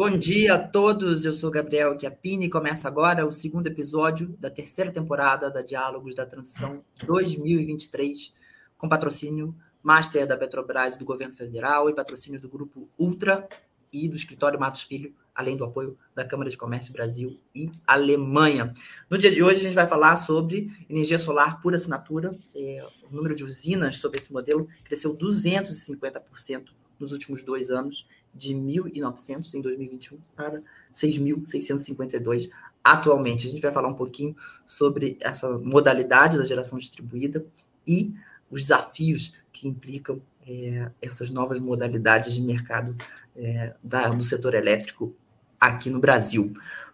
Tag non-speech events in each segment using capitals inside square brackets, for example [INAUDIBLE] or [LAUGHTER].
Bom dia a todos, eu sou Gabriel Chiappini e começa agora o segundo episódio da terceira temporada da Diálogos da Transição 2023, com patrocínio Master da Petrobras do Governo Federal e patrocínio do Grupo Ultra e do Escritório Matos Filho, além do apoio da Câmara de Comércio Brasil e Alemanha. No dia de hoje, a gente vai falar sobre energia solar por assinatura. É, o número de usinas sobre esse modelo cresceu 250% nos últimos dois anos de 1.900 em 2021 para 6.652 atualmente. A gente vai falar um pouquinho sobre essa modalidade da geração distribuída e os desafios que implicam é, essas novas modalidades de mercado é, da, do setor elétrico aqui no Brasil.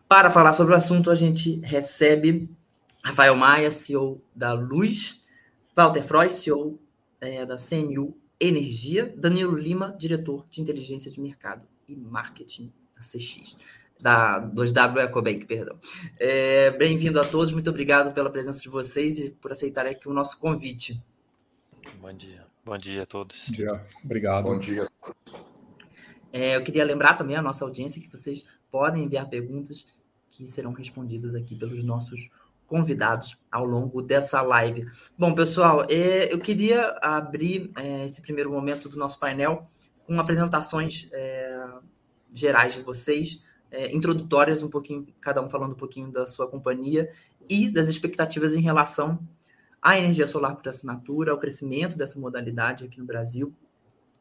Para falar sobre o assunto, a gente recebe Rafael Maia, CEO da Luz, Walter Freud, CEO é, da CMU Energia, Danilo Lima, diretor de inteligência de mercado e marketing da CX, da 2W Ecobank, perdão. É, Bem-vindo a todos, muito obrigado pela presença de vocês e por aceitarem aqui o nosso convite. Bom dia. Bom dia a todos. Bom dia. Obrigado. Bom dia. É, eu queria lembrar também a nossa audiência que vocês podem enviar perguntas que serão respondidas aqui pelos nossos convidados ao longo dessa live. Bom, pessoal, é, eu queria abrir é, esse primeiro momento do nosso painel com apresentações é, gerais de vocês, introdutórias, um pouquinho, cada um falando um pouquinho da sua companhia e das expectativas em relação à energia solar por assinatura, ao crescimento dessa modalidade aqui no Brasil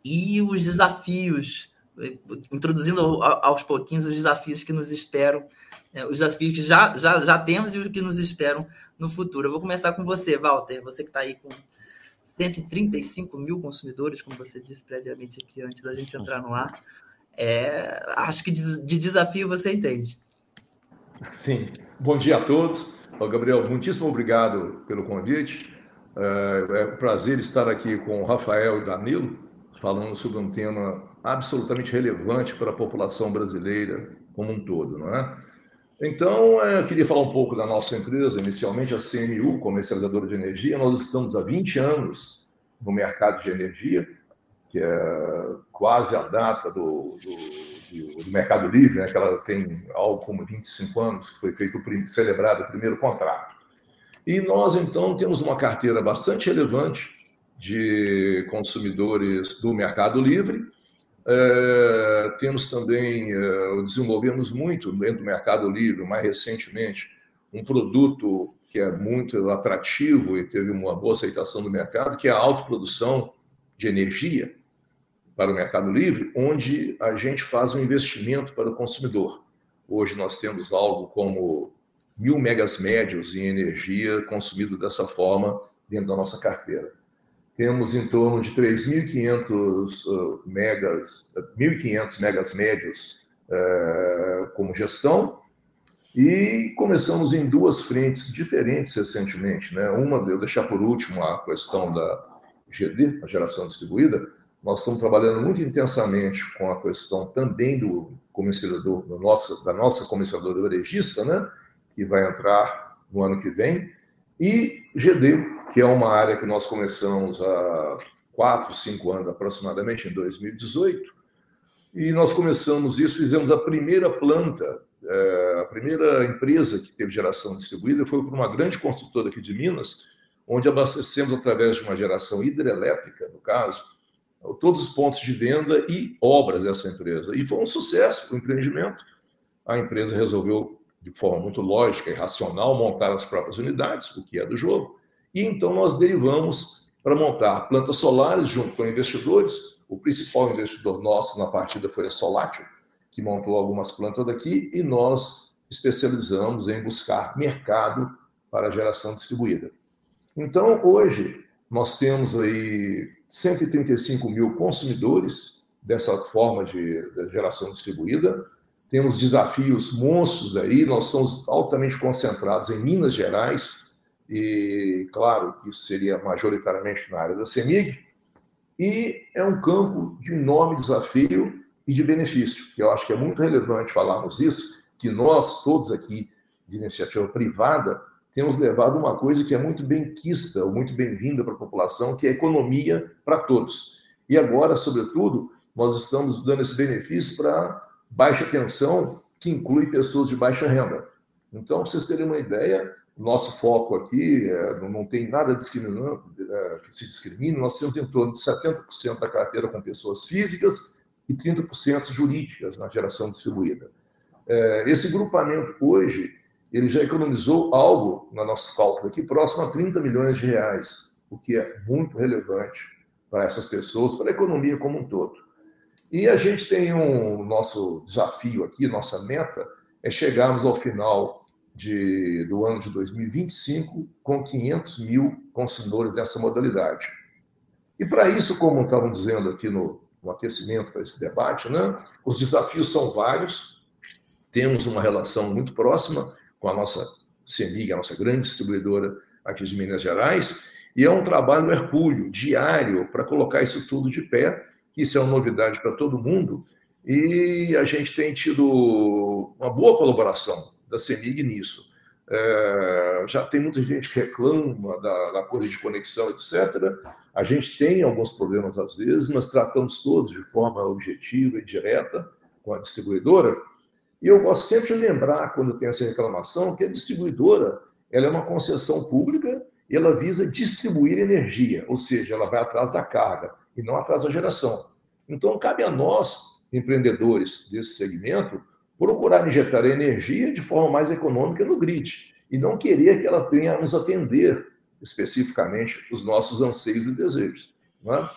e os desafios, introduzindo aos pouquinhos os desafios que nos esperam é, os desafios que já, já, já temos e os que nos esperam no futuro. Eu vou começar com você, Walter, você que está aí com 135 mil consumidores, como você disse previamente aqui antes da gente entrar no ar. É, acho que de, de desafio você entende. Sim. Bom dia a todos. Gabriel, muitíssimo obrigado pelo convite. É, é um prazer estar aqui com o Rafael e Danilo, falando sobre um tema absolutamente relevante para a população brasileira como um todo, não é? Então, é, eu queria falar um pouco da nossa empresa, inicialmente a CMU, comercializadora de energia. Nós estamos há 20 anos no mercado de energia, que é quase a data do, do, do Mercado Livre, né, que ela tem algo como 25 anos, que foi feito celebrado o primeiro contrato. E nós, então, temos uma carteira bastante relevante de consumidores do Mercado Livre, é, temos também, é, desenvolvemos muito dentro do Mercado Livre, mais recentemente, um produto que é muito atrativo e teve uma boa aceitação do mercado, que é a autoprodução de energia para o Mercado Livre, onde a gente faz um investimento para o consumidor. Hoje nós temos algo como mil megas médios em energia consumido dessa forma dentro da nossa carteira temos em torno de 3.500 uh, megas, 1.500 megas médios uh, como gestão, e começamos em duas frentes diferentes recentemente. Né? Uma, eu deixar por último a questão da GD, a geração distribuída, nós estamos trabalhando muito intensamente com a questão também do comercializador, do nosso, da nossa comercializadora regista, né? que vai entrar no ano que vem, e GD, que é uma área que nós começamos há quatro, cinco anos aproximadamente, em 2018, e nós começamos isso, fizemos a primeira planta, é, a primeira empresa que teve geração distribuída foi para uma grande construtora aqui de Minas, onde abastecemos através de uma geração hidrelétrica, no caso, todos os pontos de venda e obras dessa empresa. E foi um sucesso o empreendimento. A empresa resolveu, de forma muito lógica e racional, montar as próprias unidades, o que é do jogo. E então nós derivamos para montar plantas solares junto com investidores. O principal investidor nosso na partida foi a Solatio, que montou algumas plantas daqui, e nós especializamos em buscar mercado para geração distribuída. Então, hoje, nós temos aí 135 mil consumidores dessa forma de, de geração distribuída. Temos desafios monstros aí, nós somos altamente concentrados em Minas Gerais, e claro que isso seria majoritariamente na área da CEMIG, e é um campo de enorme desafio e de benefício, que eu acho que é muito relevante falarmos isso, que nós todos aqui de iniciativa privada temos levado uma coisa que é muito bem quista, ou muito bem-vinda para a população, que é economia para todos. E agora, sobretudo, nós estamos dando esse benefício para baixa tensão, que inclui pessoas de baixa renda. Então, vocês terem uma ideia, nosso foco aqui é, não tem nada é, que se discrimine, nós temos em torno de 70% da carteira com pessoas físicas e 30% jurídicas na geração distribuída. É, esse grupamento hoje, ele já economizou algo na nossa cálculo aqui, próximo a 30 milhões de reais, o que é muito relevante para essas pessoas, para a economia como um todo. E a gente tem um nosso desafio aqui, nossa meta é chegarmos ao final de, do ano de 2025 com 500 mil consumidores dessa modalidade. E para isso, como estavam dizendo aqui no, no aquecimento para esse debate, né, os desafios são vários. Temos uma relação muito próxima com a nossa CEMIG, a nossa grande distribuidora aqui de Minas Gerais, e é um trabalho hercúleo, diário, para colocar isso tudo de pé isso é uma novidade para todo mundo, e a gente tem tido uma boa colaboração da CEMIG nisso. É, já tem muita gente que reclama da, da, coisa de conexão, etc. A gente tem alguns problemas às vezes, mas tratamos todos de forma objetiva e direta com a distribuidora. E eu gosto sempre de lembrar, quando tem essa reclamação, que a distribuidora ela é uma concessão pública e ela visa distribuir energia, ou seja, ela vai atrás da carga e não atrás da geração. Então, cabe a nós, empreendedores desse segmento, procurar injetar energia de forma mais econômica no grid e não querer que ela venha a nos atender especificamente os nossos anseios e desejos. É?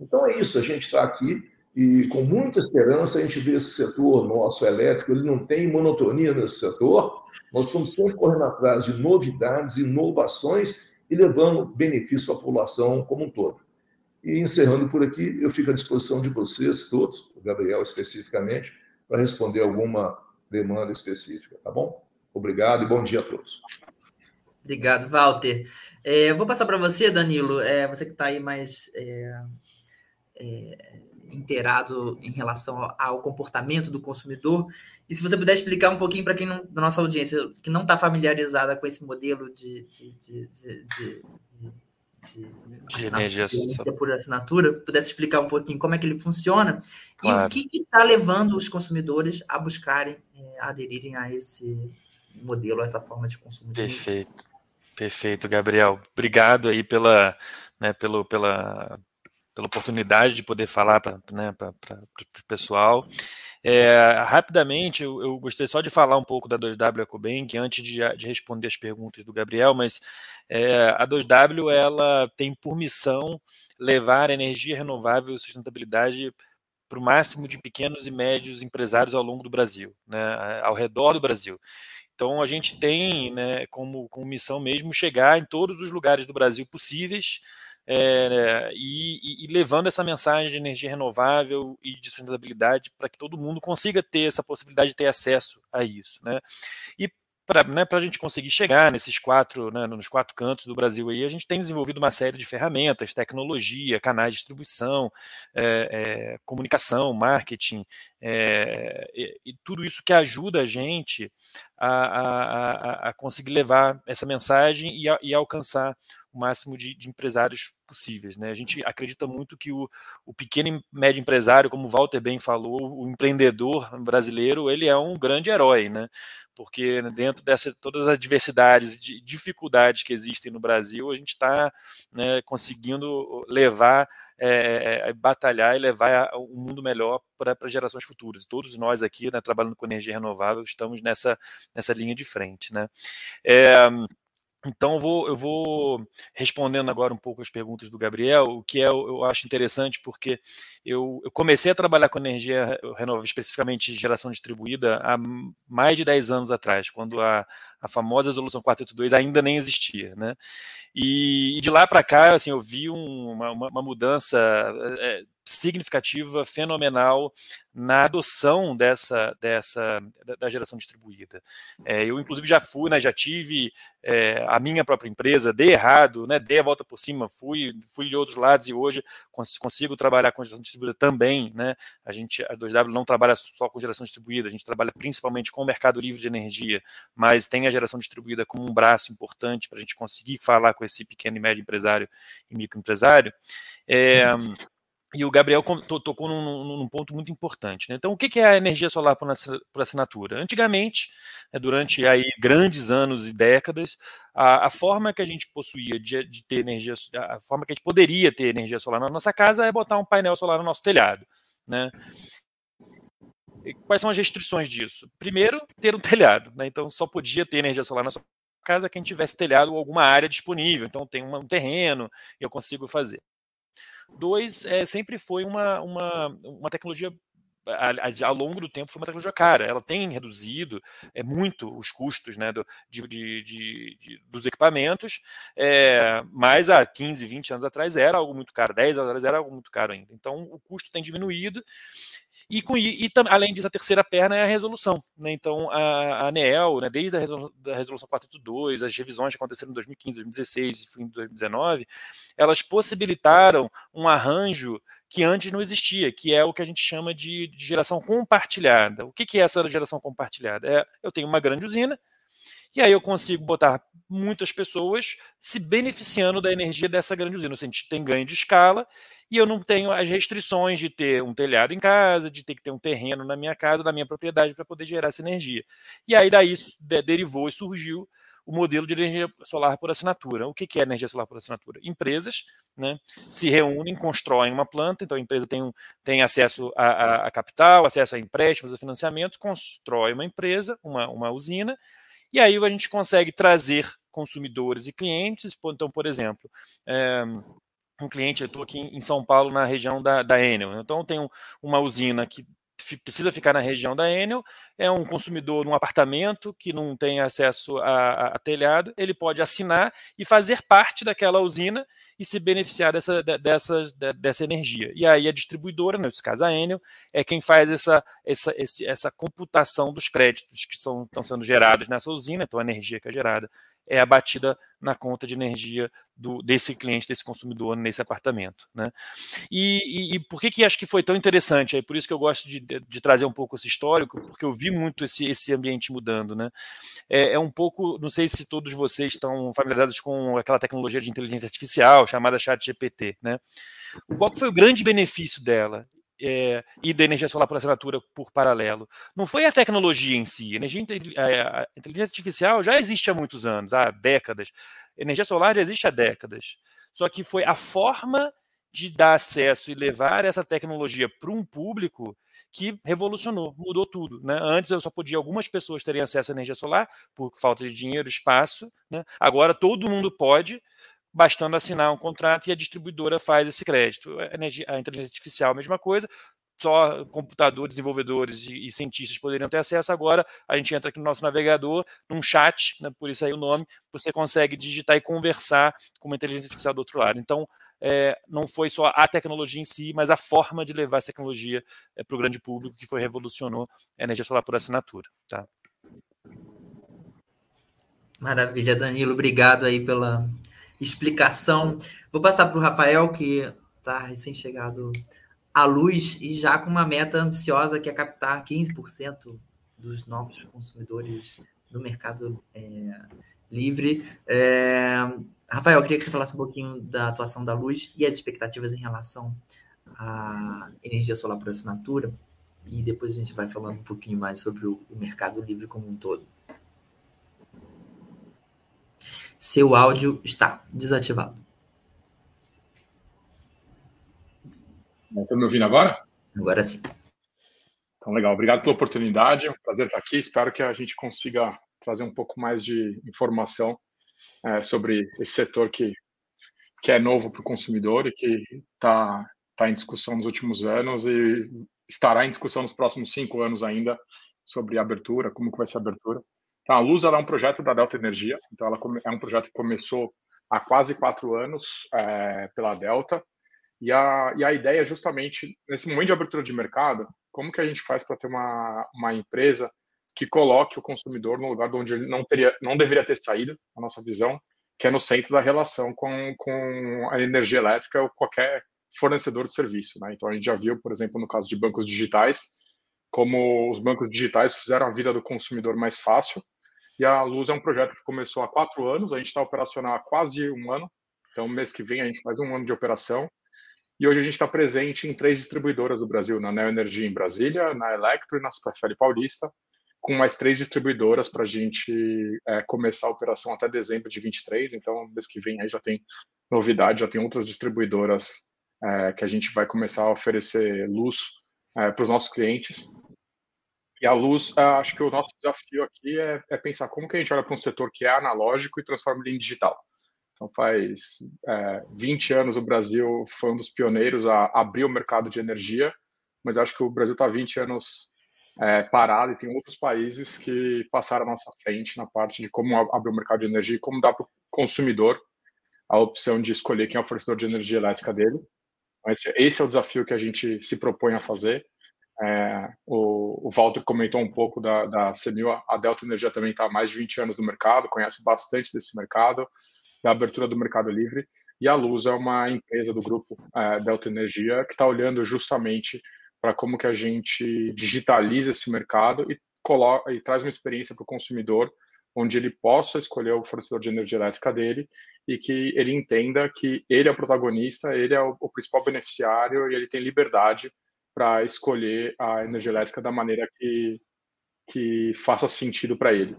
Então é isso, a gente está aqui e com muita esperança a gente vê esse setor nosso elétrico, ele não tem monotonia nesse setor, nós estamos sempre correndo atrás de novidades, inovações e levando benefício à população como um todo. E encerrando por aqui, eu fico à disposição de vocês todos, o Gabriel especificamente, para responder alguma demanda específica, tá bom? Obrigado e bom dia a todos. Obrigado, Walter. É, eu vou passar para você, Danilo, é, você que está aí mais é, é, inteirado em relação ao, ao, comportamento do consumidor. E se você puder explicar um pouquinho para quem não, da nossa audiência que não está familiarizada com esse modelo de, de, de, de de, energia por assinatura, pudesse explicar um pouquinho como é que ele funciona claro. e o que está levando os consumidores a buscarem, é, a aderirem a esse modelo, a essa forma de consumo. Perfeito, perfeito, Gabriel. Obrigado aí pela, né, pelo, pela, pela oportunidade de poder falar para né, o pessoal. É, rapidamente, eu, eu, gostaria só de falar um pouco da 2W EcoBank antes de, de responder as perguntas do Gabriel, mas é, a 2W ela tem por missão levar energia renovável e sustentabilidade para o máximo de pequenos e médios empresários ao longo do Brasil, né, ao redor do Brasil. Então a gente tem né, como, como missão mesmo chegar em todos os lugares do Brasil possíveis é, e, e, levando essa mensagem de energia renovável e de sustentabilidade para que todo mundo consiga ter essa possibilidade de ter acesso a isso. Né? E para né, a gente conseguir chegar nesses quatro, né, nos quatro cantos do Brasil aí, a gente tem desenvolvido uma série de ferramentas, tecnologia, canais de distribuição, é, é, comunicação, marketing, é, e, e, tudo isso que ajuda a gente a, a, a conseguir levar essa mensagem e, a, e alcançar o máximo de, de, empresários possíveis. Né? A gente acredita muito que o, o, pequeno e médio empresário, como o Walter bem falou, o empreendedor brasileiro, ele é um grande herói, né? porque dentro dessa todas as diversidades e dificuldades que existem no Brasil, a gente está né, conseguindo levar é, batalhar e levar um mundo melhor para gerações futuras. Todos nós aqui, né, trabalhando com energia renovável, estamos nessa, nessa linha de frente. Né? É, então, eu vou, eu vou, respondendo agora um pouco as perguntas do Gabriel, o que é, eu acho interessante, porque eu, eu, comecei a trabalhar com energia renovável, especificamente geração distribuída, há mais de 10 anos atrás, quando a, a famosa resolução 482 ainda nem existia. Né? E, e de lá para cá, assim, eu vi um, uma, uma, mudança é, significativa, fenomenal na adoção dessa, dessa da, geração distribuída. É, eu, inclusive, já fui, né, já tive é, a minha própria empresa, dei errado, né, dei a volta por cima, fui, fui de outros lados e hoje consigo trabalhar com geração distribuída também. Né, a gente, a 2W não trabalha só com geração distribuída, a gente trabalha principalmente com o mercado livre de energia, mas tem a geração distribuída como um braço importante para a gente conseguir falar com esse pequeno e médio empresário e microempresário. É, e o Gabriel tocou num, num, ponto muito importante. Né? Então, o que é a energia solar por, assinatura? Antigamente, né, durante aí grandes anos e décadas, a, a forma que a gente possuía de, de, ter energia, a forma que a gente poderia ter energia solar na nossa casa é botar um painel solar no nosso telhado. Né? Quais são as restrições disso? Primeiro, ter um [LAUGHS] telhado. Né? Então, só podia ter energia solar na sua casa quem tivesse telhado ou alguma área disponível. Então, tem um terreno eu consigo fazer. Dois, é, sempre foi uma, uma, uma tecnologia ao longo do tempo foi uma tecnologia cara. Ela tem reduzido é, muito os custos né, do, de, de, de, dos equipamentos, é, mas há 15, 20 anos atrás era algo muito caro, 10 anos atrás era algo muito caro ainda. Então o custo tem diminuído e, com, e, além disso, a terceira perna é a resolução. Né? Então, a, a ANEEL, né, desde a resolução, da resolução 482, as revisões que aconteceram em 2015, 2016 e fim de 2019, elas possibilitaram um arranjo que antes não existia, que é o que a gente chama de, de geração compartilhada. O que, que é essa geração compartilhada? É, eu tenho uma grande usina, e aí eu consigo botar muitas pessoas se beneficiando da energia dessa grande usina. A gente tem ganho de escala e eu não tenho as restrições de ter um telhado em casa, de ter que ter um terreno na minha casa, na minha propriedade, para poder gerar essa energia. E aí daí derivou e surgiu o modelo de energia solar por assinatura. O que é energia solar por assinatura? Empresas né, se reúnem, constroem uma planta, então a empresa tem, tem acesso a, a, a capital, acesso a empréstimos, a financiamento, constrói uma empresa, uma, uma usina, e aí a gente consegue trazer consumidores e clientes. Então, por exemplo, é, um cliente, eu estou aqui em São Paulo, na região da, da Enel. Então, tem uma usina que precisa ficar na região da Enel, é um consumidor num apartamento que não tem acesso a, a, a, telhado, ele pode assinar e fazer parte daquela usina e se beneficiar dessa, dessa, dessa energia. E aí a distribuidora, nesse caso a Enel, é quem faz essa, essa, essa computação dos créditos que são, estão sendo gerados nessa usina, então a energia que é gerada é abatida na conta de energia do, desse cliente, desse consumidor nesse apartamento. Né? E, e, e, por que, que acho que foi tão interessante? É por isso que eu gosto de, de, trazer um pouco esse histórico, porque eu vi muito esse, esse ambiente mudando. Né? É, é, um pouco, não sei se todos vocês estão familiarizados com aquela tecnologia de inteligência artificial chamada ChatGPT. Né? Qual foi o grande benefício dela? É, e da energia solar por assinatura por paralelo. Não foi a tecnologia em si. A, energia, a inteligência artificial já existe há muitos anos, há décadas. A energia solar já existe há décadas. Só que foi a forma de dar acesso e levar essa tecnologia para um público que revolucionou, mudou tudo. Né? Antes eu só podia algumas pessoas terem acesso à energia solar por falta de dinheiro, espaço. Né? Agora todo mundo pode bastando assinar um contrato e a distribuidora faz esse crédito. A, energia, a inteligência artificial, a mesma coisa, só computadores, desenvolvedores e, cientistas poderiam ter acesso. Agora a gente entra aqui no nosso navegador, num chat, né, por isso aí o nome, você consegue digitar e conversar com uma inteligência artificial do outro lado. Então, é, não foi só a tecnologia em si, mas a forma de levar essa tecnologia é, para o grande público que foi revolucionou a energia solar por assinatura. Tá? Maravilha, Danilo. Obrigado aí pela, explicação. Vou passar para o Rafael, que está recém-chegado à luz e já com uma meta ambiciosa que é captar 15% dos novos consumidores do mercado é, livre. É, Rafael, queria que você falasse um pouquinho da atuação da luz e as expectativas em relação à energia solar por assinatura. E depois a gente vai falando um pouquinho mais sobre o mercado livre como um todo. Seu áudio está desativado. Estão me ouvindo agora? Agora sim. Então, legal. Obrigado pela oportunidade. É um prazer estar aqui. Espero que a gente consiga trazer um pouco mais de informação é, sobre esse setor que, que é novo para o consumidor e que está tá em discussão nos últimos anos e estará em discussão nos próximos cinco anos ainda sobre abertura, como que vai ser a abertura. Então, a Luz é um projeto da Delta Energia, então ela é um projeto que começou há quase quatro anos é, pela Delta, E a, e a ideia é justamente, nesse momento de abertura de mercado, como que a gente faz para ter uma, uma empresa que coloque o consumidor no lugar onde ele não, teria, não deveria ter saído, a nossa visão, que é no centro da relação com, com a energia elétrica ou qualquer fornecedor de serviço. Né? Então, a gente já viu, por exemplo, no caso de bancos digitais, como os bancos digitais fizeram a vida do consumidor mais fácil. E a Luz é um projeto que começou há quatro anos, a gente está operacional há quase um ano. Então, mês que vem, a gente faz um ano de operação. E hoje a gente está presente em três distribuidoras do Brasil, na Neo Energia em Brasília, na Electro e na Superfele Paulista, com mais três distribuidoras para a gente é, começar a operação até dezembro de 23. Então, mês que vem aí já tem novidade, já tem outras distribuidoras é, que a gente vai começar a oferecer luz é, para os nossos clientes. E a luz, é, acho que o nosso desafio aqui é, é, pensar como que a gente olha para um setor que é analógico e transforma ele em digital. Então, faz é, 20 anos o Brasil foi um dos pioneiros a abrir o mercado de energia, mas acho que o Brasil está 20 anos é, parado e tem outros países que passaram à nossa frente na parte de como abrir o mercado de energia e como dar para o consumidor a opção de escolher quem é o fornecedor de energia elétrica dele. Esse, esse é o desafio que a gente se propõe a fazer. É, o, o Walter comentou um pouco da, da CMU, a Delta Energia também está há mais de 20 anos no mercado, conhece bastante desse mercado da abertura do mercado livre. E a Luz é uma empresa do grupo é, Delta Energia que está olhando justamente para como que a gente digitaliza esse mercado e, coloca, e traz uma experiência para o consumidor onde ele possa escolher o fornecedor de energia elétrica dele e que ele entenda que ele é o protagonista, ele é o, o principal beneficiário e ele tem liberdade para escolher a energia elétrica da maneira que, que faça sentido para ele.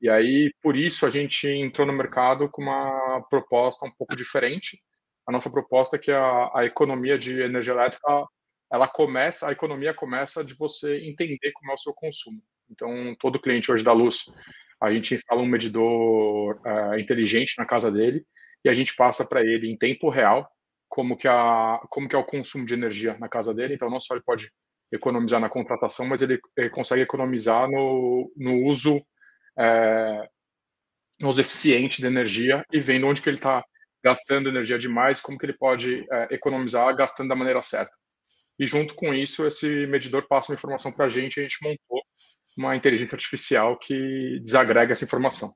E aí, por isso, a gente entrou no mercado com uma proposta um pouco diferente. A nossa proposta é que a, a economia de energia elétrica, ela começa, a economia começa de você entender como é o seu consumo. Então, todo cliente hoje da luz, a gente instala um medidor uh, inteligente na casa dele e a gente passa para ele em tempo real como que, a, como que é o consumo de energia na casa dele. Então, não só ele pode economizar na contratação, mas ele, ele consegue economizar no, no uso é, uso eficiente de energia e vendo onde que ele está gastando energia demais, como que ele pode é, economizar gastando da maneira certa. E junto com isso, esse medidor passa uma informação para a gente, a gente montou uma inteligência artificial que desagrega essa informação.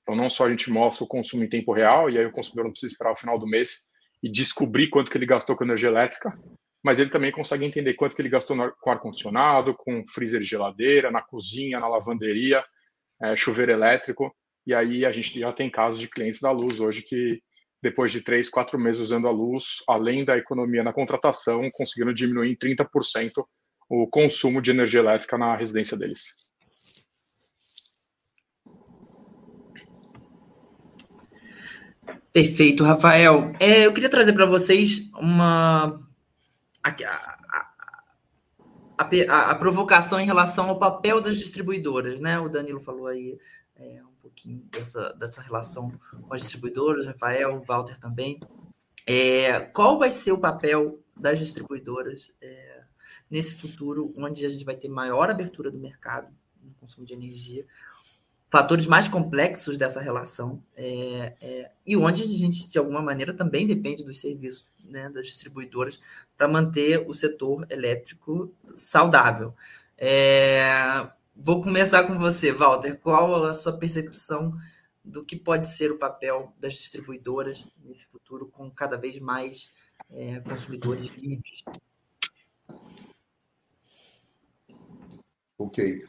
Então, não só a gente mostra o consumo em tempo real, e aí o consumidor não precisa esperar o final do mês e descobrir quanto que ele gastou com energia elétrica, mas ele também consegue entender quanto que ele gastou com ar-condicionado, com freezer geladeira, na cozinha, na lavanderia, é, chuveiro elétrico, e aí a gente já tem casos de clientes da Luz hoje que, depois de três, quatro meses usando a Luz, além da economia na contratação, conseguiram diminuir em 30% o consumo de energia elétrica na residência deles. Perfeito, Rafael. É, eu queria trazer para vocês uma a, a, a, a, provocação em relação ao papel das distribuidoras, né? O Danilo falou aí é, um pouquinho dessa, dessa relação com as distribuidoras, Rafael, o Walter também. É, qual vai ser o papel das distribuidoras é, nesse futuro, onde a gente vai ter maior abertura do mercado no consumo de energia, fatores mais complexos dessa relação é, é, e onde a gente, de alguma maneira, também depende dos serviços né, das distribuidoras para manter o setor elétrico saudável. É, vou começar com você, Walter. Qual a sua percepção do que pode ser o papel das distribuidoras nesse futuro, com cada vez mais é, consumidores livres? Ok.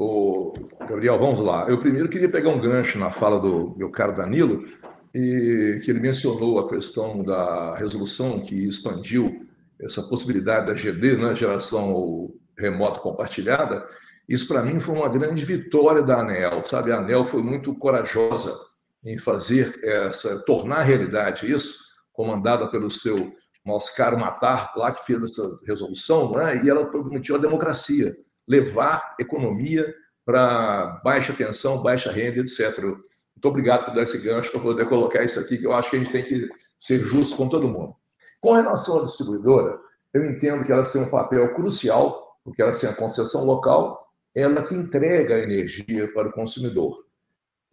O Gabriel, vamos lá. Eu primeiro queria pegar um gancho na fala do meu caro Danilo, e que ele mencionou a questão da resolução que expandiu essa possibilidade da GD, né, geração remota compartilhada. Isso para mim foi uma grande vitória da ANEL, sabe? A ANEL foi muito corajosa em fazer essa, tornar realidade isso, comandada pelo seu nosso caro Matar, lá que fez essa resolução, né? e ela prometeu a democracia levar economia para baixa tensão, baixa renda, etc. Muito obrigado por dar esse gancho para poder colocar isso aqui, que eu acho que a gente tem que ser justo com todo mundo. Com relação à distribuidora, eu entendo que elas têm um papel crucial, porque elas têm a concessão local, ela que entrega a energia para o consumidor.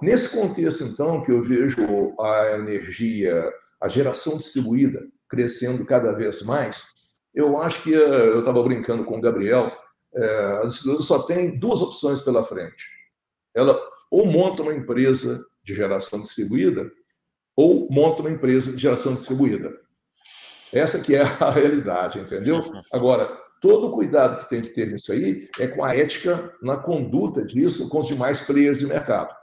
Nesse contexto, então, que eu vejo a energia, a geração distribuída crescendo cada vez mais, eu acho que eu estava brincando com o Gabriel, é, a distribuidora só tem duas opções pela frente. Ela ou monta uma empresa de geração distribuída ou monta uma empresa de geração distribuída. Essa que é a [LAUGHS] realidade, entendeu? Agora, todo o cuidado que tem que ter nisso aí é com a ética na conduta disso com os demais players de mercado.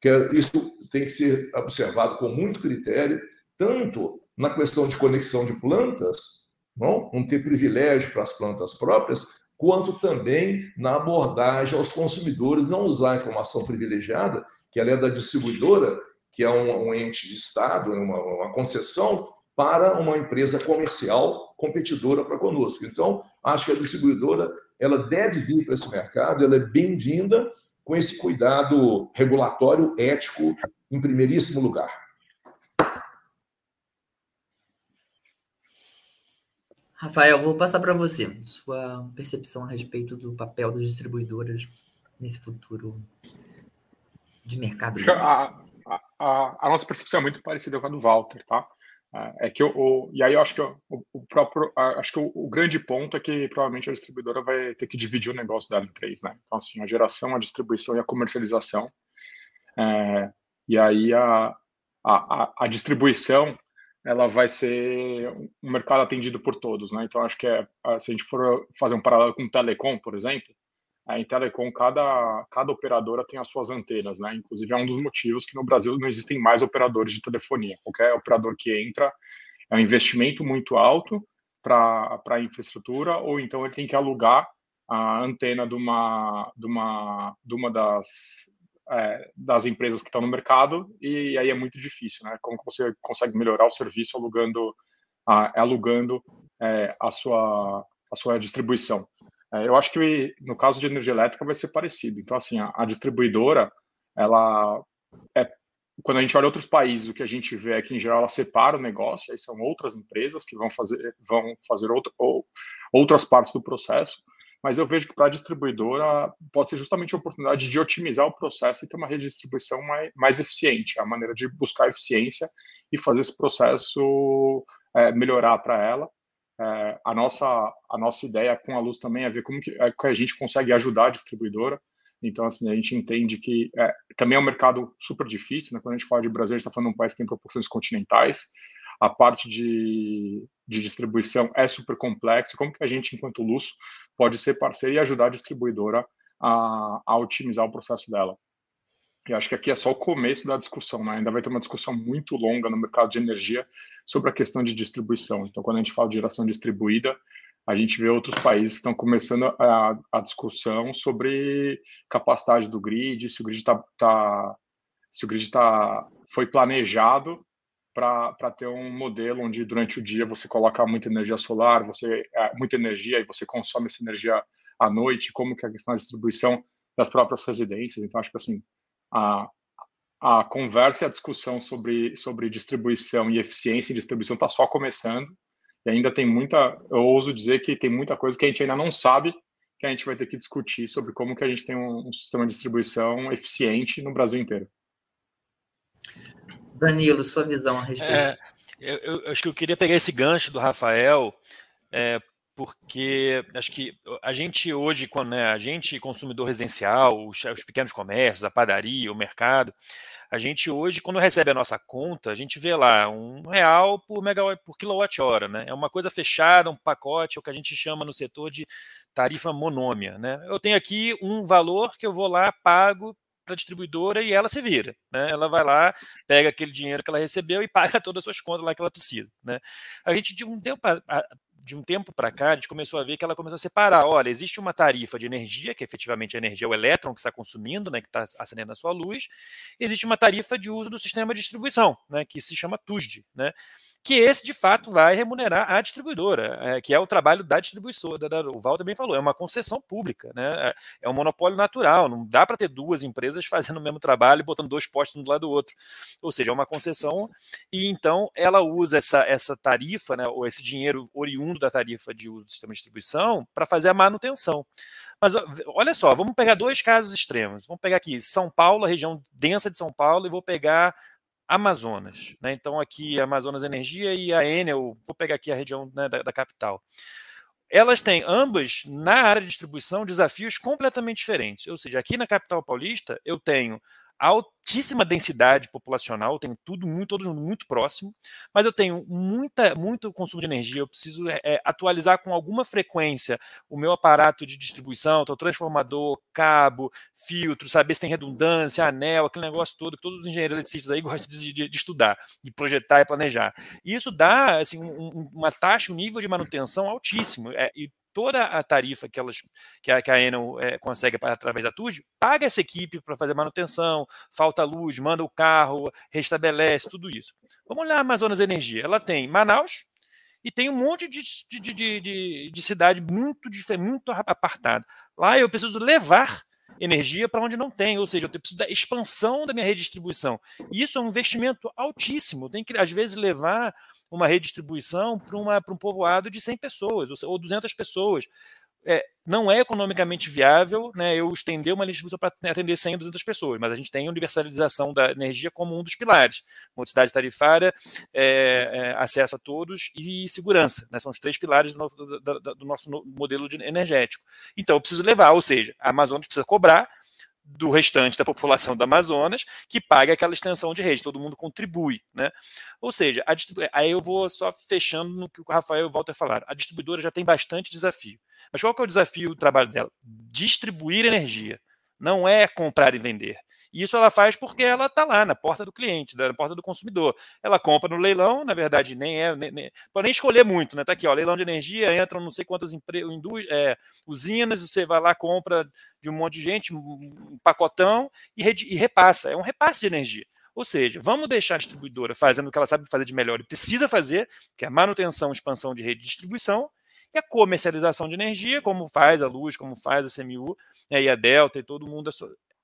Que é, isso tem que ser observado com muito critério, tanto na questão de conexão de plantas, não, não ter privilégio para as plantas próprias, quanto também na abordagem aos consumidores, não usar a informação privilegiada, que ela é da distribuidora, que é um, um ente de Estado, uma, uma concessão, para uma empresa comercial competidora para conosco. Então, acho que a distribuidora ela deve vir para esse mercado, ela é bem-vinda com esse cuidado regulatório ético em primeiríssimo lugar. Rafael, vou passar para você sua percepção a respeito do papel das distribuidoras nesse futuro de mercado. A, a, a, nossa percepção é muito parecida com a do Walter, tá? É, é que o, e aí eu acho que o, o próprio acho que o, o, grande ponto é que provavelmente a distribuidora vai ter que dividir o negócio dela em três, né? Então assim a geração, a distribuição e a comercialização. É, e aí a, a, a, distribuição ela vai ser um mercado atendido por todos, né? Então acho que é, se a gente for fazer um paralelo com telecom, por exemplo, em telecom, cada, cada operadora tem as suas antenas, né? Inclusive, é um dos motivos que no Brasil não existem mais operadores de telefonia. Qualquer operador que entra é um investimento muito alto para a infraestrutura, ou então ele tem que alugar a antena de uma, de uma, de uma das, é, das empresas que estão no mercado, e aí é muito difícil, né? Como você consegue melhorar o serviço alugando, a, alugando é, a, sua, a sua distribuição? É, eu acho que no caso de energia elétrica vai ser parecido. Então, assim, a, a distribuidora, ela é quando a gente olha outros países, o que a gente vê é que, em geral, ela separa o negócio, aí são outras empresas que vão fazer, vão fazer outra, ou, outras partes do processo, mas eu vejo que para a distribuidora pode ser justamente a oportunidade de otimizar o processo e ter uma rede de distribuição mais, mais eficiente, a maneira de buscar eficiência e fazer esse processo é, melhorar para ela é, a, nossa, a nossa ideia com a Luz também é ver como que, é, que a gente consegue ajudar a distribuidora. Então, assim, a gente entende que é, também é um mercado super difícil, né? Quando a gente fala de Brasil, a gente está falando de um país que tem proporções continentais. A parte de, de distribuição é super complexo. Como que a gente, enquanto Luz, pode ser parceiro e ajudar a distribuidora a, a otimizar o processo dela? E acho que aqui é só o começo da discussão, né? ainda vai ter uma discussão muito longa no mercado de energia sobre a questão de distribuição. Então, quando a gente fala de geração distribuída, a gente vê outros países que estão começando a, a discussão sobre capacidade do grid, se o grid tá, tá se o grid tá, foi planejado para ter um modelo onde durante o dia você coloca muita energia solar, você é, muita energia e você consome essa energia à noite, como que é a questão da distribuição das próprias residências. Então, acho que assim, a, a conversa e a discussão sobre, sobre distribuição e eficiência em distribuição está só começando. E ainda tem muita, eu ouso dizer que tem muita coisa que a gente ainda não sabe, que a gente vai ter que discutir sobre como que a gente tem um, um sistema de distribuição eficiente no Brasil inteiro. Danilo, sua visão a respeito. É, eu, eu, acho que eu queria pegar esse gancho do Rafael, é, porque acho que a gente hoje, quando né, a gente consumidor residencial, os, os, pequenos comércios, a padaria, o mercado, a gente hoje, quando recebe a nossa conta, a gente vê lá um real por megawatt por quilowatt-hora, né? É uma coisa fechada, um pacote, é o que a gente chama no setor de tarifa monômia, né? Eu tenho aqui um valor que eu vou lá, pago para a distribuidora e ela se vira. Né? Ela vai lá, pega aquele dinheiro que ela recebeu e [LAUGHS] paga todas as suas contas lá que ela precisa. Né? A gente, de um tempo de um tempo para cá, a gente começou a ver que ela começou a separar. Olha, existe uma tarifa de energia, que efetivamente a energia, é o elétron que está consumindo, né, que está acendendo a sua luz. Existe uma tarifa de uso do sistema de distribuição, né, que se chama TUSD. Né? que esse de fato vai remunerar a distribuidora, é, que é o trabalho da distribuição. Da, o Val também falou, é uma concessão pública, né? É, é um monopólio natural, não dá para ter duas empresas [LAUGHS] fazendo o mesmo trabalho e botando dois postos um do lado do outro. Ou seja, é uma concessão, e então ela usa essa, essa tarifa, né, ou esse dinheiro oriundo da tarifa de uso do sistema de distribuição, para fazer a manutenção. Mas olha só, vamos pegar dois casos extremos. Vamos pegar aqui São Paulo, a região densa de São Paulo, e vou pegar Amazonas. Né? Então, aqui Amazonas Energia e a Enel, vou pegar aqui a região né, da, da capital elas têm ambas, na área de distribuição, desafios completamente diferentes. Ou seja, aqui na capital paulista, eu tenho altíssima densidade populacional, tenho tudo muito, todo mundo muito próximo, mas eu tenho muita, muito consumo de energia, eu preciso é, atualizar com alguma frequência o meu aparato de distribuição, então transformador, cabo, filtro, saber se tem redundância, anel, aquele negócio todo que todos os engenheiros eletricistas aí [LAUGHS] gostam de, de, de estudar, de projetar e planejar. E isso dá assim, um, uma taxa, um nível de manutenção altíssimo, é, e toda a tarifa que, elas, que, a, que a Enel é, consegue através da TUD, paga essa equipe para fazer manutenção, falta luz, manda o carro, restabelece, tudo isso. Vamos olhar a Amazonas Energia. Ela tem Manaus e tem um monte de, de, de, de, de cidade muito, muito apartada. Lá eu preciso levar energia para onde não tem, ou seja, eu preciso da expansão da minha redistribuição. E isso é um investimento altíssimo. Tem que, às vezes, levar uma redistribuição para um povoado de 100 pessoas ou 200 pessoas. É, não é economicamente viável né, eu estender uma distribuição para atender 100 ou 200 pessoas, mas a gente tem a universalização da energia como um dos pilares. Modicidade tarifária, é, é, acesso a todos e segurança. Né, são os três pilares do nosso, do, do nosso modelo energético. Então, eu preciso levar, ou seja, a Amazônia precisa cobrar do restante da [LAUGHS] população do Amazonas que paga aquela extensão de rede, todo mundo contribui, né? Ou seja, aí eu vou só fechando no que o Rafael e o Walter falaram. A distribuidora já tem bastante desafio. Mas qual que é o desafio do trabalho dela? Distribuir energia. Não é comprar e vender. E isso ela faz porque ela está lá na porta do cliente, na porta do consumidor. Ela compra no leilão, na verdade, nem é. Nem, nem, pode nem escolher muito, né? Tá aqui, ó, leilão de energia, entram não sei quantas é, usinas, você vai lá, compra de um monte de gente, um pacotão e, e repassa. É um repasse de energia. Ou seja, vamos deixar a distribuidora fazendo o que ela sabe fazer de melhor e precisa fazer, que é a manutenção, expansão de rede de distribuição, e a comercialização de energia, como faz a Luz, como faz a CMU, né, e a Delta e todo mundo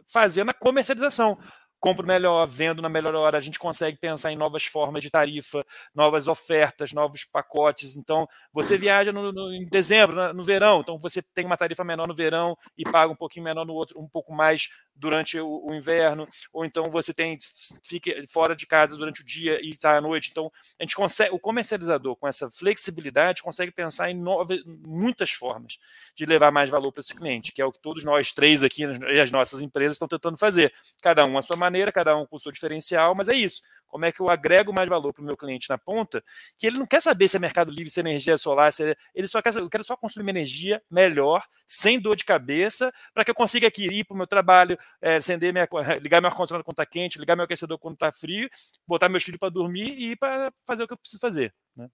fazendo a comercialização compro melhor, vendo na melhor hora, a gente consegue pensar em novas formas de tarifa, novas ofertas, novos pacotes. Então, você viaja no, no, em dezembro, no verão, então você tem uma tarifa menor no verão e paga um pouquinho menor no outro, um pouco mais durante o, o inverno, ou então você tem fica fora de casa durante o dia e está à noite. Então, a gente consegue, o comercializador com essa flexibilidade consegue pensar em novas, muitas formas de levar mais valor para esse cliente, que é o que todos nós três aqui e as nossas empresas estão tentando fazer, cada um à sua maneira, cada um com o seu diferencial, mas é isso. Como é que eu agrego mais valor para o meu cliente na ponta? Que ele não quer saber se é mercado livre, se é energia solar, se é... ele só quer, eu quero só construir uma energia melhor, sem dor de cabeça, para que eu consiga aqui ir para o meu trabalho, é, acender minha, [LAUGHS] ligar meu ar-condicionado quando está quente, ligar meu aquecedor quando está frio, botar meus filhos para dormir e ir para fazer o que eu preciso fazer. Né?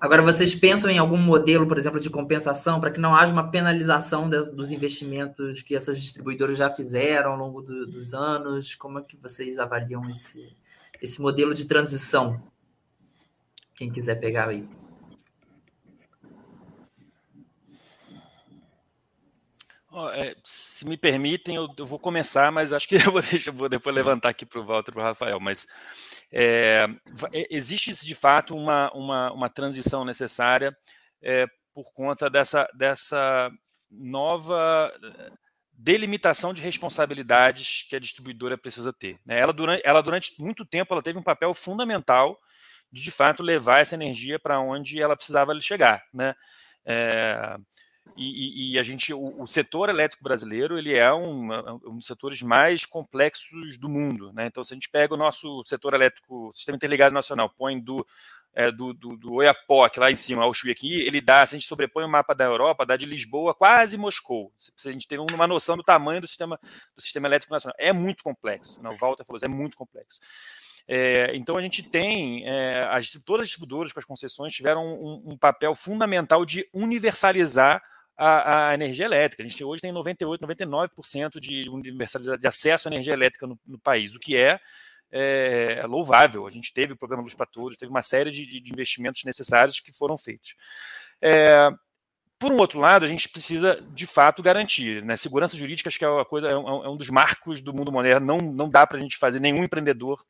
Agora, vocês pensam em algum modelo, por exemplo, de compensação para que não haja uma penalização de, dos investimentos que essas distribuidoras já fizeram ao longo do, dos anos? Como é que vocês avaliam esse, esse modelo de transição? Quem quiser pegar aí. Oh, é, se me permitem, eu, eu, vou começar, mas acho que [LAUGHS] eu vou, deixar, vou depois levantar aqui para o Walter e para o Rafael. Mas é, existe de fato uma, uma, uma transição necessária é, por conta dessa, dessa nova delimitação de responsabilidades que a distribuidora precisa ter. Né? Ela, durante, ela, durante muito tempo, ela teve um papel fundamental de, de fato, levar essa energia para onde ela precisava chegar. Né? É, e, e, a gente, o, o, setor elétrico brasileiro, ele é um, um, dos setores mais complexos do mundo, né? Então, se a gente pega o nosso setor elétrico, Sistema Interligado Nacional, põe do, é, do, do, do Oiapoque lá em cima ao Chuí aqui, ele dá, se a gente sobrepõe o mapa da Europa, dá de Lisboa quase Moscou. Se a gente tem uma noção do tamanho do sistema, do sistema elétrico nacional. É muito complexo. Né? O Walter falou, é muito complexo. É, então a gente tem é, as, todas as distribuidoras com as concessões tiveram um, um papel fundamental de universalizar a, a, energia elétrica. A gente hoje tem 98, 99% de universalidade de acesso à energia elétrica no, no país, o que é, é, louvável. A gente teve o programa Luz para Todos, teve uma série de, de investimentos necessários que foram feitos. É, por um outro lado, a gente precisa de fato garantir. Né? Segurança jurídica, acho que é, uma coisa, é, um, é um dos marcos do mundo moderno. Não, não dá para a gente fazer nenhum empreendedor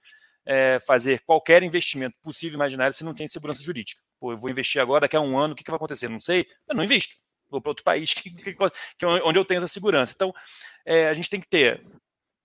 é, fazer qualquer investimento possível imaginário se não tem segurança jurídica. Pô, eu vou investir agora, daqui a um ano, o que, que vai acontecer? Não sei, eu não invisto vou para outro país que, que, que, é onde eu tenho essa segurança. Então, é, a gente tem que ter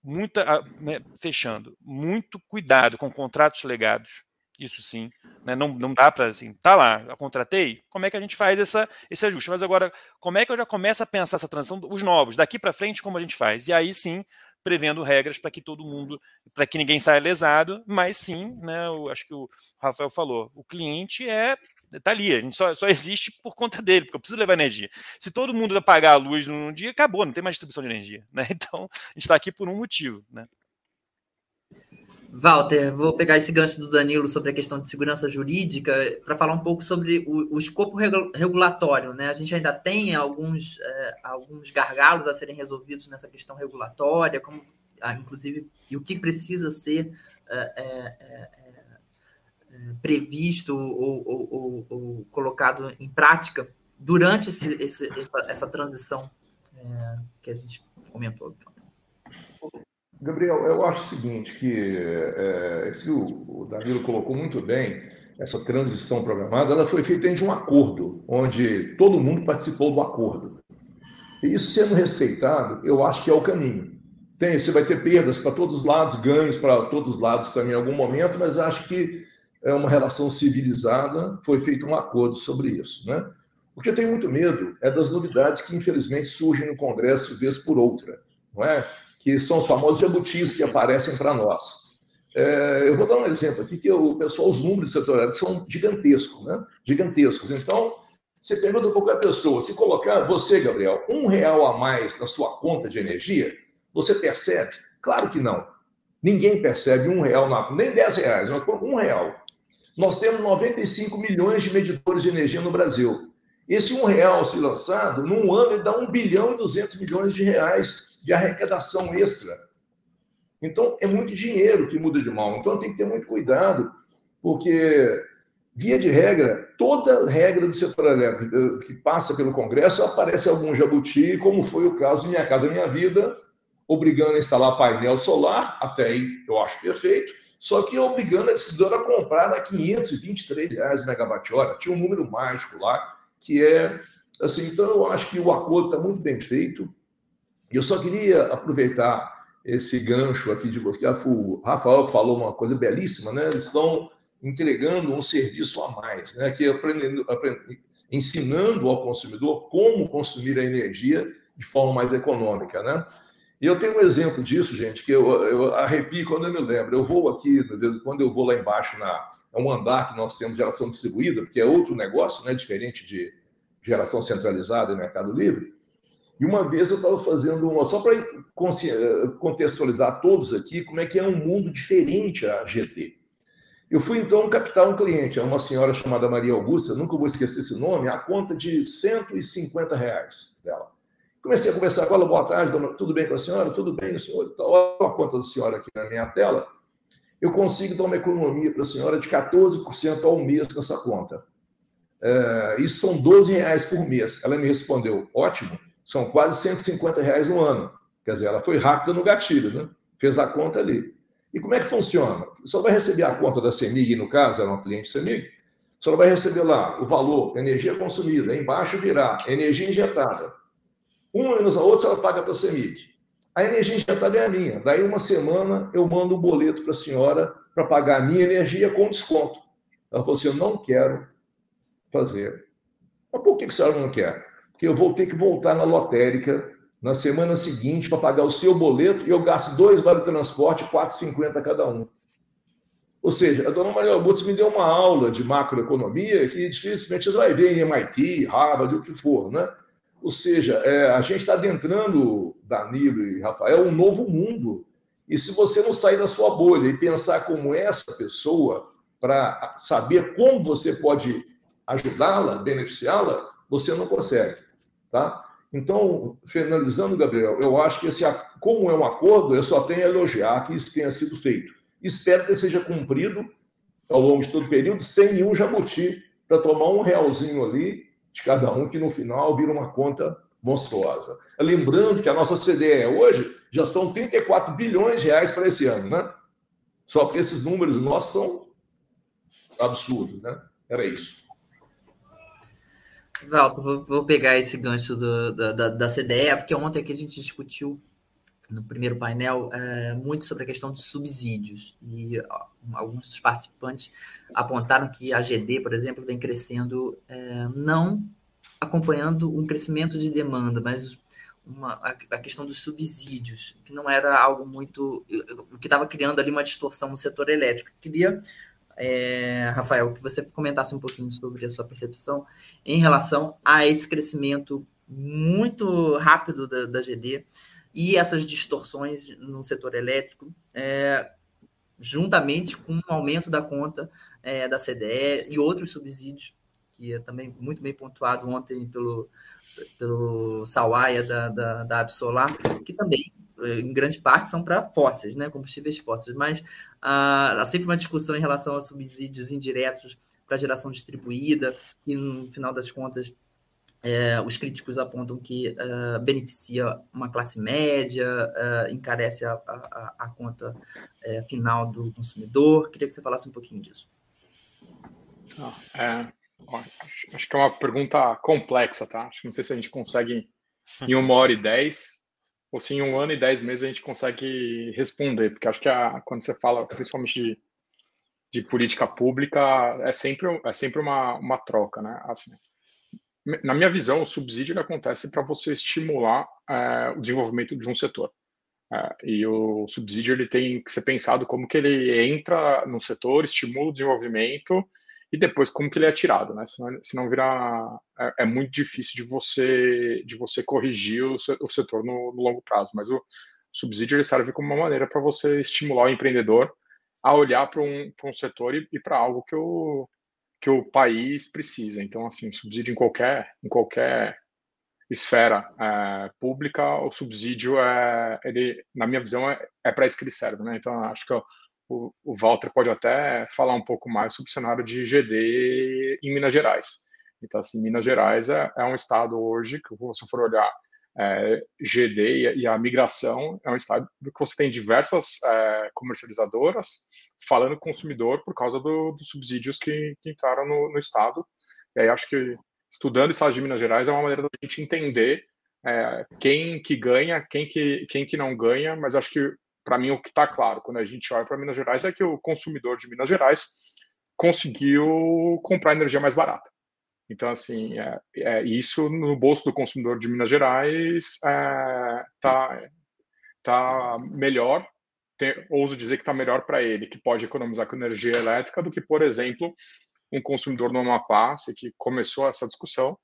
muita, né, fechando, muito cuidado com contratos legados, isso sim, né, não, não dá para assim, tá lá, eu contratei, como é que a gente faz essa, esse ajuste? Mas agora, como é que eu já começo a pensar essa transição, os novos, daqui para frente, como a gente faz? E aí sim, prevendo regras para que todo mundo, para que ninguém saia lesado, mas sim, né, eu acho que o Rafael falou, o cliente é tá ali, a gente só, só existe por conta dele, porque eu preciso levar energia. Se todo mundo apagar a luz num dia, acabou, não tem mais distribuição de energia, né? [LAUGHS] Então, a gente está aqui por um motivo, né? Walter, vou pegar esse gancho do Danilo sobre a questão de segurança jurídica para falar um pouco sobre o, o, escopo regulatório. Né? A gente ainda tem alguns, é, alguns gargalos a serem resolvidos nessa questão regulatória, como, ah, inclusive, e o que precisa ser é, é, previsto ou, ou, ou, ou, colocado em prática durante esse, esse, essa, essa, transição que a gente comentou. Gabriel, eu acho o seguinte, que é, o Danilo colocou muito bem, essa transição programada, ela foi feita em um acordo, onde todo mundo participou do acordo. E isso sendo respeitado, eu acho que é o caminho. Tem, você vai ter perdas para todos os lados, ganhos para todos os lados também em algum momento, mas acho que é uma relação civilizada, foi feito um acordo sobre isso, né? O que eu tenho muito medo é das novidades que, infelizmente, surgem no Congresso vez por outra, não é? que são os famosos jabutis que aparecem para nós. É, eu vou dar um exemplo aqui, que o pessoal, os números setoriais são gigantescos, né? Gigantescos. Então, você pergunta para qualquer pessoa, se colocar você, Gabriel, um real a mais na sua conta de energia, você percebe? Claro que não. Ninguém percebe um real, na, nem dez reais, mas um real. Nós temos 95 milhões de medidores de energia no Brasil. Esse um real se lançado, num ano, ele dá 1 bilhão e 200 milhões de reais de arrecadação extra. Então, é muito dinheiro que muda de mão. Então, tem que ter muito cuidado, porque, via de regra, toda regra do setor elétrico eh, que passa pelo Congresso aparece algum jabuti, como foi o caso de Minha Casa Minha Vida, obrigando a instalar painel solar, até aí eu acho perfeito, só que obrigando a distribuidora a comprar a 523 reais megawatt-hora. Tinha um número mágico lá, que é assim. Então, eu acho que o acordo está muito bem feito. E eu só queria aproveitar esse gancho aqui de você. O Rafael falou uma coisa belíssima, né? Eles estão entregando um serviço a mais, né? Que é aprendendo, aprendendo, ensinando ao consumidor como consumir a energia de forma mais econômica, né? E eu tenho um exemplo disso, gente, que eu, eu arrepio quando eu me lembro. Eu vou aqui, quando eu vou lá embaixo, na, é um andar que nós temos geração distribuída, porque é outro negócio, né? Diferente de geração centralizada e Mercado Livre. E uma vez eu estava fazendo uma, só para contextualizar todos aqui, como é que é um mundo diferente a GT. Eu fui então captar um cliente, uma senhora chamada Maria Augusta, nunca vou esquecer esse nome, a conta de 150 reais dela. Comecei a conversar com ela, boa tarde, dona, tudo bem com a senhora? Tudo bem, senhor? Então, olha a conta da senhora aqui na minha tela. Eu consigo dar uma economia para a senhora de 14% ao mês nessa conta. É, isso são 12 reais por mês. Ela me respondeu, ótimo, são quase 150 reais no ano. Quer dizer, ela foi rápida no gatilho, né? Fez a conta ali. E como é que funciona? Só vai receber a conta da CEMIG, no caso, era um cliente CEMIG, só vai receber lá o valor, energia consumida, embaixo virá energia injetada. Um menos a outra, ela paga para a CEMIG. A energia injetada é a minha. Daí, uma semana, eu mando o um boleto para a senhora para pagar a minha energia com desconto. Ela falou assim: Eu não quero fazer. Mas por que a senhora não quer? que eu vou ter que voltar na lotérica na semana seguinte para pagar o seu boleto e eu gasto dois vale transporte, 4,50 cada um. Ou seja, a dona Maria Augusta me deu uma aula de macroeconomia que dificilmente você vai ver em MIT, Harvard, o que for, né? Ou seja, é, a gente está adentrando, Danilo e Rafael, um novo mundo. E se você não sair da sua bolha e pensar como essa pessoa, para saber como você pode ajudá-la, beneficiá-la, você não consegue. Tá? Então, finalizando, Gabriel, eu acho que esse, como é um acordo, eu só tenho a elogiar que isso tenha sido feito. Espero que seja cumprido ao longo de todo o período, sem nenhum jabuti, para tomar um realzinho ali de cada um, que no final vira uma conta monstruosa. Lembrando que a nossa CDE hoje já são 34 bilhões de reais para esse ano, né? Só que esses números nossos são absurdos, né? Era isso. Valto, vou, vou, pegar esse gancho do, da, da, da CDE, porque ontem aqui a gente discutiu no primeiro painel é, muito sobre a questão de subsídios e alguns dos participantes apontaram que a GD, por exemplo, vem crescendo é, não acompanhando um crescimento de demanda, mas uma, a, a, questão dos subsídios, que não era algo muito. o que estava criando ali uma distorção no setor elétrico. Eu queria, é, Rafael, que você comentasse um pouquinho sobre a sua percepção em relação a esse crescimento muito rápido da, da GD e essas distorções no setor elétrico, é, juntamente com o aumento da conta é, da CDE e outros subsídios, que é também muito bem pontuado ontem pelo, pelo Sawaia da, da, da Absolar, que também, em grande parte, são para fósseis, né, combustíveis fósseis. Mas ah, há sempre uma discussão em relação a subsídios indiretos para geração distribuída, e no final das contas é, os críticos apontam que uh, beneficia uma classe média, uh, encarece a, a, a conta uh, final do consumidor. Queria que você falasse um pouquinho disso. É, acho que é uma pergunta complexa, tá? Acho que não sei se a gente consegue em uma hora e dez, ou se em um ano e dez meses a gente consegue responder, porque acho que a, quando você fala principalmente de, de política pública, é sempre, é sempre uma, uma troca, né? Assim, na minha visão, o subsídio acontece para você estimular é, o desenvolvimento de um setor. É, e o subsídio ele tem que ser pensado como que ele entra no setor, estimula o desenvolvimento e depois como que ele é tirado, né? Senão, senão virar é, é, muito difícil de você de você corrigir o, setor no, no, longo prazo. Mas o subsídio ele serve como uma maneira para você estimular o empreendedor a olhar para um, um setor e, e para algo que o que o país precisa. Então, assim, subsídio em qualquer, em qualquer esfera é, pública, o subsídio é, ele, na minha visão, é, é para isso que ele serve, né? Então, acho que o, o Walter pode até falar um pouco mais sobre o cenário de GD em Minas Gerais. Então, assim, Minas Gerais é, é um estado hoje que, se você for olhar é, GD e e a, migração, é um estado que você tem diversas é, comercializadoras falando consumidor por causa do, dos subsídios que, que entraram no, no, Estado. E aí acho que estudando o Estado de Minas Gerais é uma maneira da gente entender é, quem que ganha, quem que, quem que não ganha, mas acho que para mim o que está claro quando a gente olha para Minas Gerais é que o consumidor de Minas Gerais conseguiu comprar energia mais barata. Então, assim, é, é, isso no bolso do consumidor de Minas Gerais está é, tá melhor tem, ouso dizer que está melhor para ele, que pode economizar com energia elétrica, do que, por exemplo, um consumidor no Amapá, que começou essa discussão,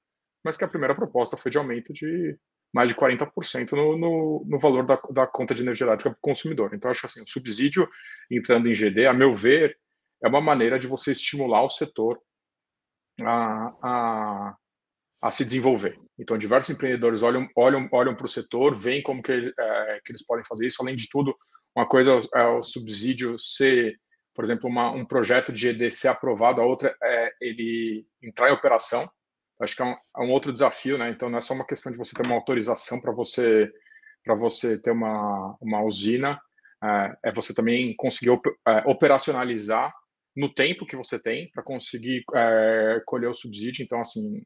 mas que a primeira proposta foi de aumento de mais de 40% no, no, no, valor da, da, conta de energia elétrica para o consumidor. Então, acho assim, o subsídio entrando em GD, a meu ver, é uma maneira de você estimular o setor a, a, a se desenvolver. Então, diversos empreendedores olham, olham, olham para o setor, veem como que, é, que eles podem fazer isso. Além de tudo, uma coisa é o subsídio ser, por exemplo, uma, um projeto de ED ser aprovado, a outra é ele entrar em operação. Acho que é um, é um, outro desafio, né? Então não é só uma questão de você ter uma autorização para você para você ter uma, uma usina, é, é você também conseguir op, é, operacionalizar no tempo que você tem para conseguir é, colher o subsídio. Então, assim,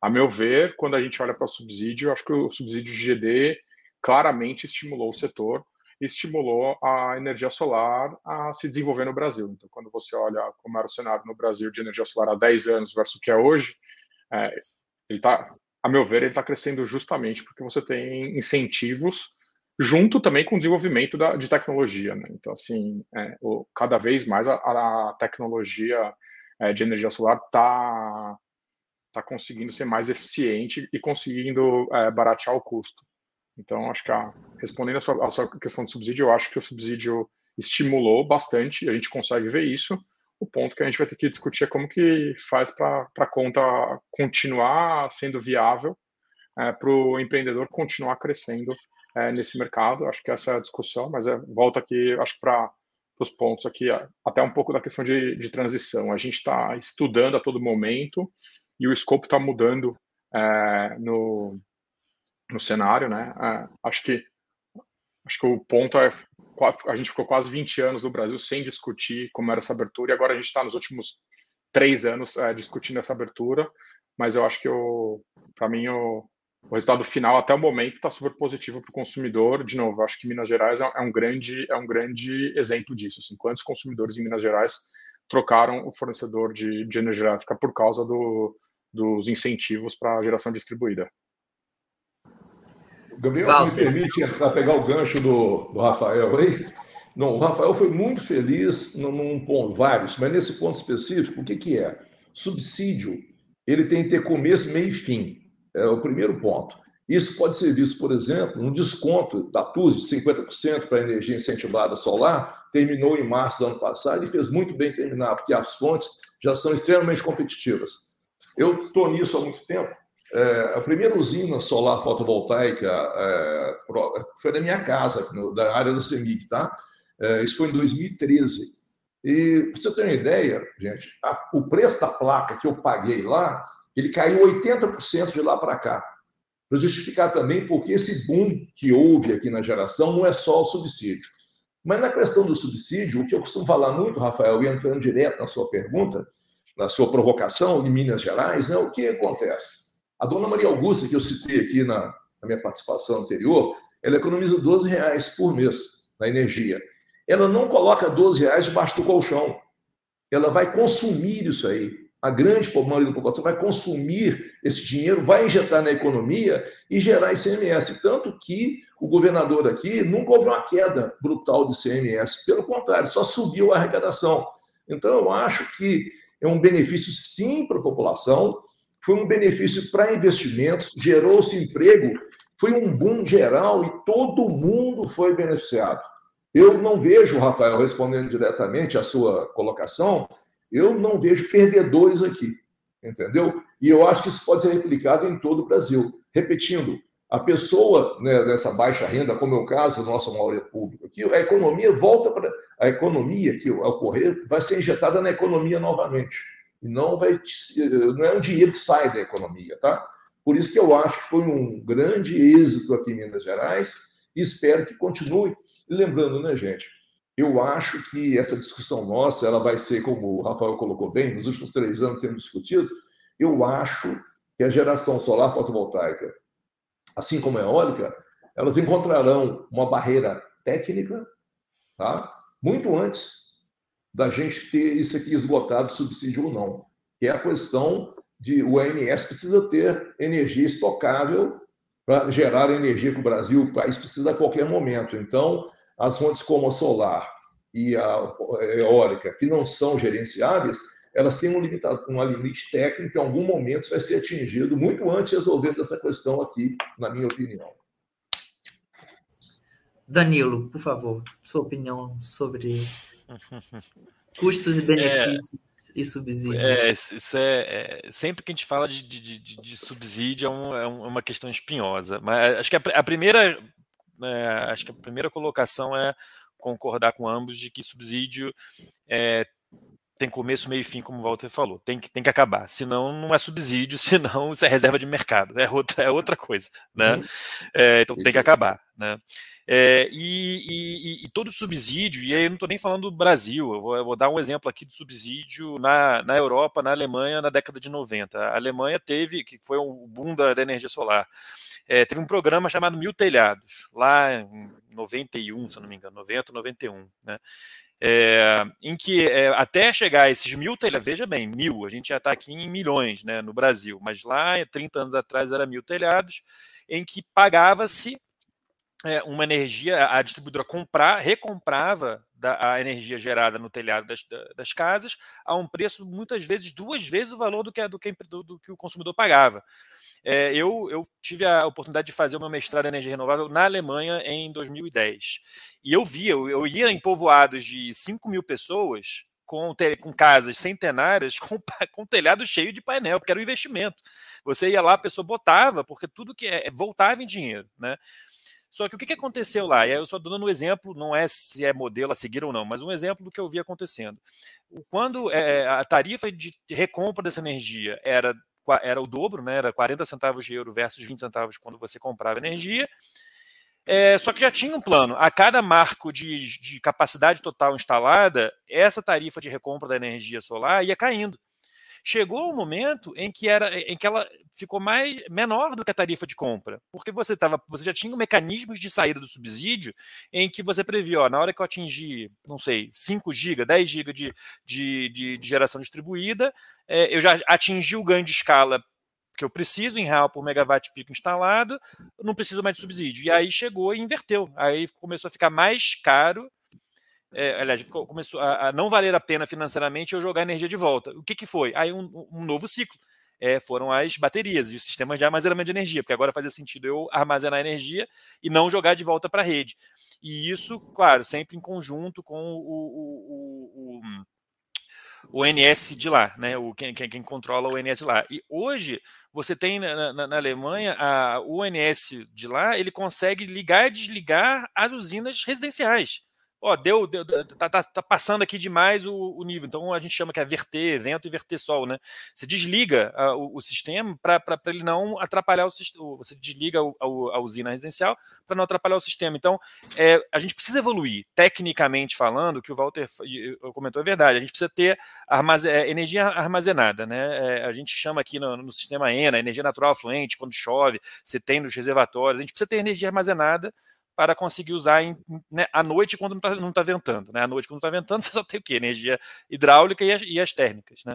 a meu ver, quando a gente olha para o subsídio, acho que o subsídio de GD claramente estimulou o setor estimulou a energia solar a se desenvolver no Brasil. Então, quando você olha como era o cenário no Brasil de energia solar há 10 anos versus o que é hoje, é, ele está, a meu ver, ele está crescendo justamente porque você tem incentivos junto também com o desenvolvimento da, de tecnologia. Né? Então, assim, é, o, cada vez mais a, a tecnologia é, de energia solar está tá conseguindo ser mais eficiente e conseguindo é, baratear o custo. Então, acho que a, respondendo a sua, a sua questão de subsídio, eu acho que o subsídio estimulou bastante, a gente consegue ver isso. O ponto que a gente vai ter que discutir é como que faz para a conta continuar sendo viável, é, para o empreendedor continuar crescendo é, nesse mercado. Acho que essa é a discussão, mas é, volta aqui, acho para os pontos aqui, até um pouco da questão de, de transição. A gente está estudando a todo momento e o escopo está mudando é, no, no cenário, né? É, acho que acho que o ponto é a gente ficou quase 20 anos no Brasil sem discutir como era essa abertura e agora a gente está nos últimos três anos é, discutindo essa abertura, mas eu acho que para mim o, o resultado final até o momento está super positivo para o consumidor. De novo, acho que Minas Gerais é, é um grande, é um grande exemplo disso. Assim, quantos consumidores em Minas Gerais trocaram o fornecedor de, de energia elétrica por causa do, dos incentivos para geração distribuída? Gabriel, Walter. se me permite para pegar o gancho do, do Rafael aí. Não, o Rafael foi muito feliz num ponto, vários, mas nesse ponto específico, o que, que é? Subsídio, ele tem que ter começo, meio e fim. É o primeiro ponto. Isso pode ser visto, por exemplo, no desconto da TUS de 50% para a energia incentivada solar, terminou em março do ano passado e fez muito bem terminar, porque as fontes já são extremamente competitivas. Eu estou nisso há muito tempo. É, a primeira usina solar fotovoltaica é, foi na minha casa, no, da área da CEMIG, tá? É, isso foi em 2013. E, para você ter uma ideia, gente, a, o preço da placa que eu paguei lá ele caiu 80% de lá para cá. Para justificar também porque esse boom que houve aqui na geração não é só o subsídio. Mas na questão do subsídio, o que eu costumo falar muito, Rafael, e entrando direto na sua pergunta, na sua provocação, em Minas Gerais, né, o que acontece? A dona Maria Augusta, que eu citei aqui na, na minha participação anterior, ela economiza 12 reais por mês na energia. Ela não coloca 12 reais debaixo do colchão. Ela vai consumir isso aí a grande maioria da população vai consumir esse dinheiro, vai injetar na economia e gerar ICMS. Tanto que o governador aqui nunca houve uma queda brutal de ICMS, pelo contrário, só subiu a arrecadação. Então, eu acho que é um benefício sim para a população, foi um benefício para investimentos, gerou-se emprego, foi um boom geral e todo mundo foi beneficiado. Eu não vejo, Rafael, respondendo diretamente à sua colocação, eu não vejo perdedores aqui, entendeu? E eu acho que isso pode ser replicado em todo o Brasil. Repetindo, a pessoa né, dessa baixa renda, como é o caso da nossa maioria pública, aqui, a economia volta para. A economia que ocorrer vai ser injetada na economia novamente. E não, vai, não é um dinheiro que sai da economia, tá? Por isso que eu acho que foi um grande êxito aqui em Minas Gerais e espero que continue. Lembrando, né, gente? Eu acho que essa discussão nossa, ela vai ser, como o Rafael colocou bem, nos últimos três anos temos discutido, eu acho que a geração solar fotovoltaica, assim como a eólica, elas encontrarão uma barreira técnica, tá? muito antes da gente ter isso aqui esgotado, subsídio ou não, que é a questão de o ANS precisa ter energia estocável para gerar energia que o Brasil, o país precisa a qualquer momento. Então, as fontes como a solar e a eólica, que não são gerenciáveis, elas têm um, limitado, um limite técnico que em algum momento vai ser atingido, muito antes de resolver essa questão aqui, na minha opinião. Danilo, por favor, sua opinião sobre custos e benefícios é, e subsídios. É, isso é, é, sempre que a gente fala de, de, de, de subsídio é, um, é, uma questão espinhosa. Mas acho que a, a primeira é, acho que a primeira colocação é concordar com ambos de que subsídio é, tem começo, meio e fim, como o Walter falou. Tem que, tem que acabar. Senão, não é subsídio, [LAUGHS] senão isso é reserva de mercado. É outra, é outra coisa. Né? Uhum. É, então tem que acabar. Né? É, e, e, e, todo subsídio, e aí eu não estou nem falando do Brasil, eu vou, eu vou, dar um exemplo aqui do subsídio na, na Europa, na Alemanha, na década de 90. A Alemanha teve, que foi um boom da, da energia solar é, teve um programa chamado Mil Telhados, lá em 91, se não me engano, 90, 91, né? É, em que é, até chegar a esses mil telhados, veja bem, mil, a gente já está aqui em milhões né, no Brasil, mas lá, 30 anos atrás, era mil telhados, em que pagava-se é, uma energia, a distribuidora comprar, recomprava da, a energia gerada no telhado das, das, casas a um preço muitas vezes duas vezes o valor do que, do que, do, do que o consumidor pagava. É, eu, eu, tive a oportunidade de fazer o meu mestrado em energia renovável na Alemanha em 2010. E eu via, eu, eu ia em povoados de 5 mil pessoas, com, com casas centenárias, [LAUGHS] com, com telhado cheio de painel, porque era um investimento. Você ia lá, a pessoa botava, porque tudo que é, voltava em dinheiro. Né? Só que o que, que aconteceu lá? E aí eu só dando um exemplo, não é se é modelo a seguir ou não, mas um exemplo do que eu vi acontecendo. Quando é, a tarifa de recompra dessa energia era era o dobro, né? Era 40 centavos de euro versus 20 centavos quando você comprava energia. É, só que já tinha um plano. A cada marco de, de, capacidade total instalada, essa tarifa de recompra da energia solar ia caindo. Chegou um momento em que era em que ela ficou mais menor do que a tarifa de compra, porque você tava, você já tinha mecanismos de saída do subsídio em que você previa, ó, na hora que eu atingir, não sei, 5 GB, 10 GB de, de, de, de geração distribuída, é, eu já atingi o ganho de escala que eu preciso em real por megawatt pico instalado, não preciso mais de subsídio. E aí chegou e inverteu. Aí começou a ficar mais caro é, aliás, começou a, a, não valer a pena financeiramente eu jogar energia de volta. O que, que foi? Aí um, um novo ciclo. É, foram as baterias e os sistemas de armazenamento de energia, porque agora fazia sentido eu armazenar energia e não jogar de volta para a rede. E isso, claro, sempre em conjunto com o, o, o, o ONS de lá, né? O, quem, quem, controla o ONS lá. E hoje você tem na, na, na, Alemanha a, o ONS de lá, ele consegue ligar e desligar as usinas residenciais ó, deu, deu tá, tá, tá, passando aqui demais o, o, nível. Então a gente chama que é verter vento e verter sol, né? Você desliga a, o, o, sistema para ele não atrapalhar o sistema. Você desliga a, a usina residencial para não atrapalhar o sistema. Então é, a gente precisa evoluir, tecnicamente falando, que o Walter comentou é verdade. A gente precisa ter armazen é, energia armazenada, né? É, a gente chama aqui no, no sistema ENA, energia natural fluente, quando chove, você tem nos reservatórios. A gente precisa ter energia armazenada para conseguir usar em, né, à noite quando não está tá ventando. Né? À noite, quando está ventando, [LAUGHS] você só tem o quê? Energia hidráulica e as, e as, térmicas. Né?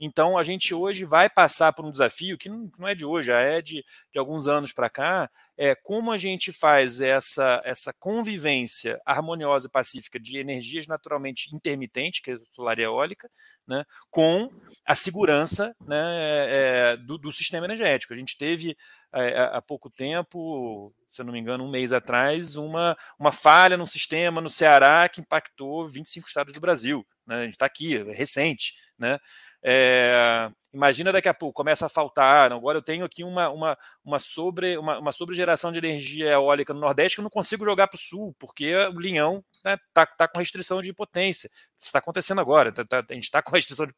Então, a gente hoje vai passar por um desafio que não, não é de hoje, já é de, de alguns anos para cá, é como a gente faz essa, essa convivência harmoniosa e pacífica de energias naturalmente intermitentes, que é solar e eólica, né, com a segurança né, é, do, do, sistema energético. A gente teve é, há pouco tempo, se eu não me engano, um mês atrás, uma, uma falha no sistema no Ceará que impactou 25 estados do Brasil. Né? A gente está aqui, é recente. Né? É, imagina daqui a pouco, começa a faltar. Agora eu tenho aqui uma, uma, uma, sobre, uma, uma sobregeração de energia eólica no Nordeste que eu não consigo jogar para o Sul, porque o Linhão está né, tá, tá com restrição de potência. Isso está acontecendo agora, tá, tá, a gente está com [LAUGHS] restrição de,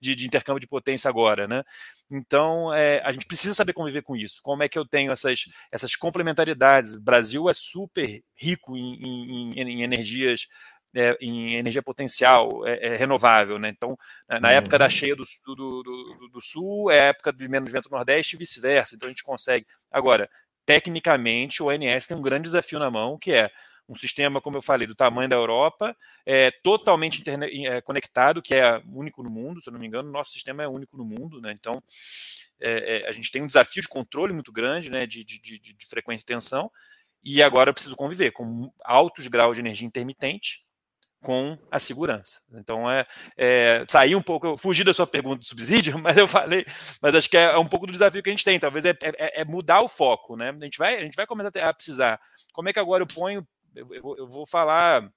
de, de, intercâmbio de potência agora. Né? Então é, a gente precisa saber conviver com isso. Como é que eu tenho essas, essas complementaridades? O Brasil é super rico em, em, em energias é, em energia potencial é, é renovável. Né? Então, na época da uhum. cheia do, do, do, do Sul, é época de menos vento no Nordeste e vice-versa. Então, a gente consegue. Agora, tecnicamente, o ONS tem um grande desafio na mão, que é um sistema, como eu falei, do tamanho da Europa, é, totalmente é, conectado, que é único no mundo, se eu não me engano, nosso sistema é único no mundo, né? Então, é, é, a gente tem um desafio de controle muito grande, né, de, de, de, de frequência e tensão, e agora eu preciso conviver com altos graus de energia intermitente, com a segurança. Então é, é sair um pouco, eu fugi da sua pergunta do subsídio, [LAUGHS] mas eu falei, mas acho que é, é um pouco do desafio que a gente tem. Talvez é, é, é, mudar o foco, né? A gente vai, a gente vai começar a precisar. Como é que agora eu ponho? Eu, eu, eu vou falar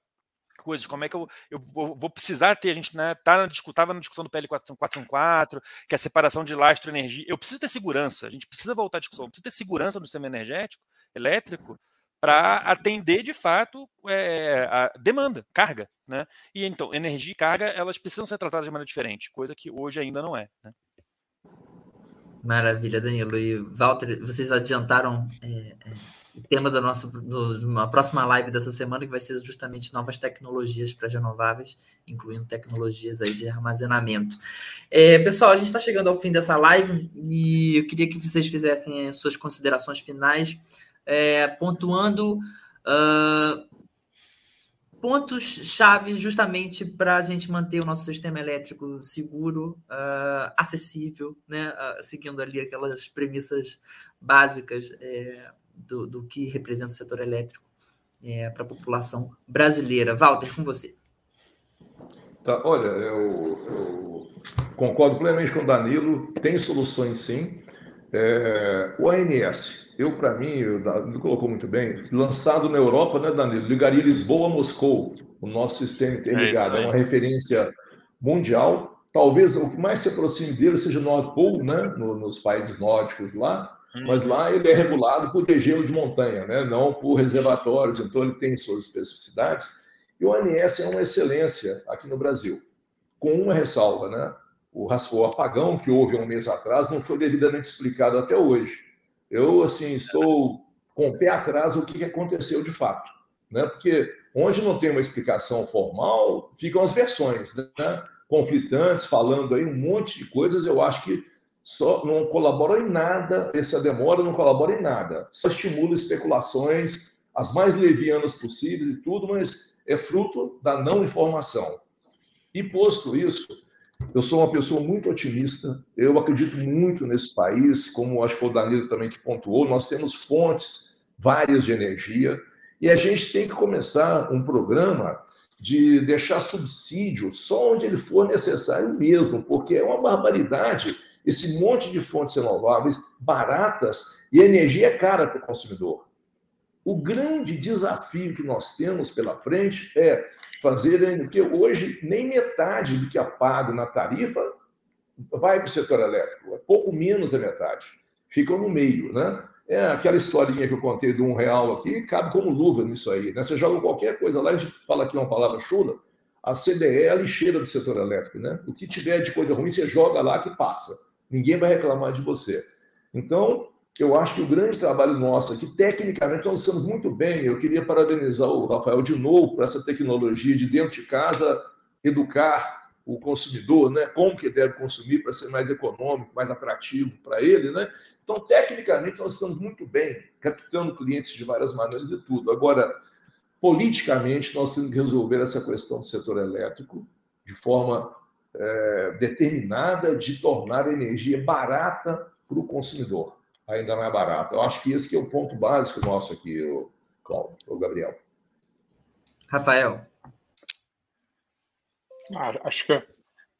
coisas, como é que eu, eu vou precisar ter, a gente né, tá na, na discussão do PL 414, que é a separação de lastro e energia. Eu preciso ter segurança, a gente precisa voltar à discussão, eu preciso ter segurança no sistema energético, elétrico, para atender de fato é, a demanda, carga, né? E então energia e carga elas precisam ser tratadas de maneira diferente, coisa que hoje ainda não é. Né? Maravilha, Danilo e Walter, vocês adiantaram é, é, o tema da nossa do, uma próxima live dessa semana que vai ser justamente novas tecnologias para renováveis, incluindo tecnologias aí de armazenamento. É, pessoal, a gente está chegando ao fim dessa live e eu queria que vocês fizessem suas considerações finais é, pontuando uh, pontos chaves justamente para a gente manter o nosso sistema elétrico seguro, uh, acessível, né? Uh, seguindo ali aquelas premissas básicas é, do, do, que representa o setor elétrico é, para a população brasileira. Walter, com você. Tá, olha, eu, eu concordo plenamente com o Danilo, tem soluções sim. É, o ANS, eu, para mim, o Danilo colocou muito bem, lançado na Europa, né, Danilo? Ligaria Lisboa a Moscou. O nosso sistema interligado é, é uma referência mundial. Talvez o que mais se aproxime dele seja o Nord Pole, né, no, nos países nórdicos lá, hum. mas lá ele é regulado por degelo de montanha, né, não por reservatórios, então ele tem suas especificidades. E o ANS é uma excelência aqui no Brasil, com uma ressalva, né? O, o apagão que houve há um mês atrás não foi devidamente explicado até hoje. Eu, assim, estou com o pé atrás o que aconteceu de fato, né? Porque onde não tem uma explicação formal, ficam as versões, né? conflitantes, falando aí um monte de coisas, eu acho que só não colabora em nada, essa demora não colabora em nada, só estimula especulações, as mais levianas possíveis e tudo, mas é fruto da não informação. E posto isso, eu sou uma pessoa muito otimista, eu acredito muito nesse país, como acho que foi o Danilo também que pontuou, nós temos fontes várias de energia, e a gente tem que começar um programa de deixar subsídio só onde ele for necessário mesmo, porque é uma barbaridade esse monte de fontes renováveis baratas e a energia é cara para o consumidor. O grande desafio que nós temos pela frente é fazer, porque hoje nem metade do que é pago na tarifa vai para o setor elétrico, é pouco menos da metade. Ficam no meio, né? É aquela historinha que eu contei de um real aqui, cabe como luva nisso aí, né? Você joga qualquer coisa lá, a gente fala aqui uma palavra chula, a CDE é a lixeira do setor elétrico, né? O que tiver de coisa ruim, você joga lá que passa. Ninguém vai reclamar de você. Então, eu acho que o grande trabalho nosso aqui, tecnicamente, nós estamos muito bem. Eu queria parabenizar o Rafael de novo por essa tecnologia de dentro de casa educar o consumidor, né? Como que deve consumir para ser mais econômico, mais atrativo para ele, né? Então, tecnicamente, nós estamos muito bem, captando clientes de várias maneiras e tudo. Agora, politicamente, nós temos que resolver essa questão do setor elétrico de forma é, determinada de tornar a energia barata para o consumidor ainda mais barato. Eu acho que esse que é o ponto básico nosso aqui, o, Cláudio, o Gabriel. Rafael. Ah, acho que a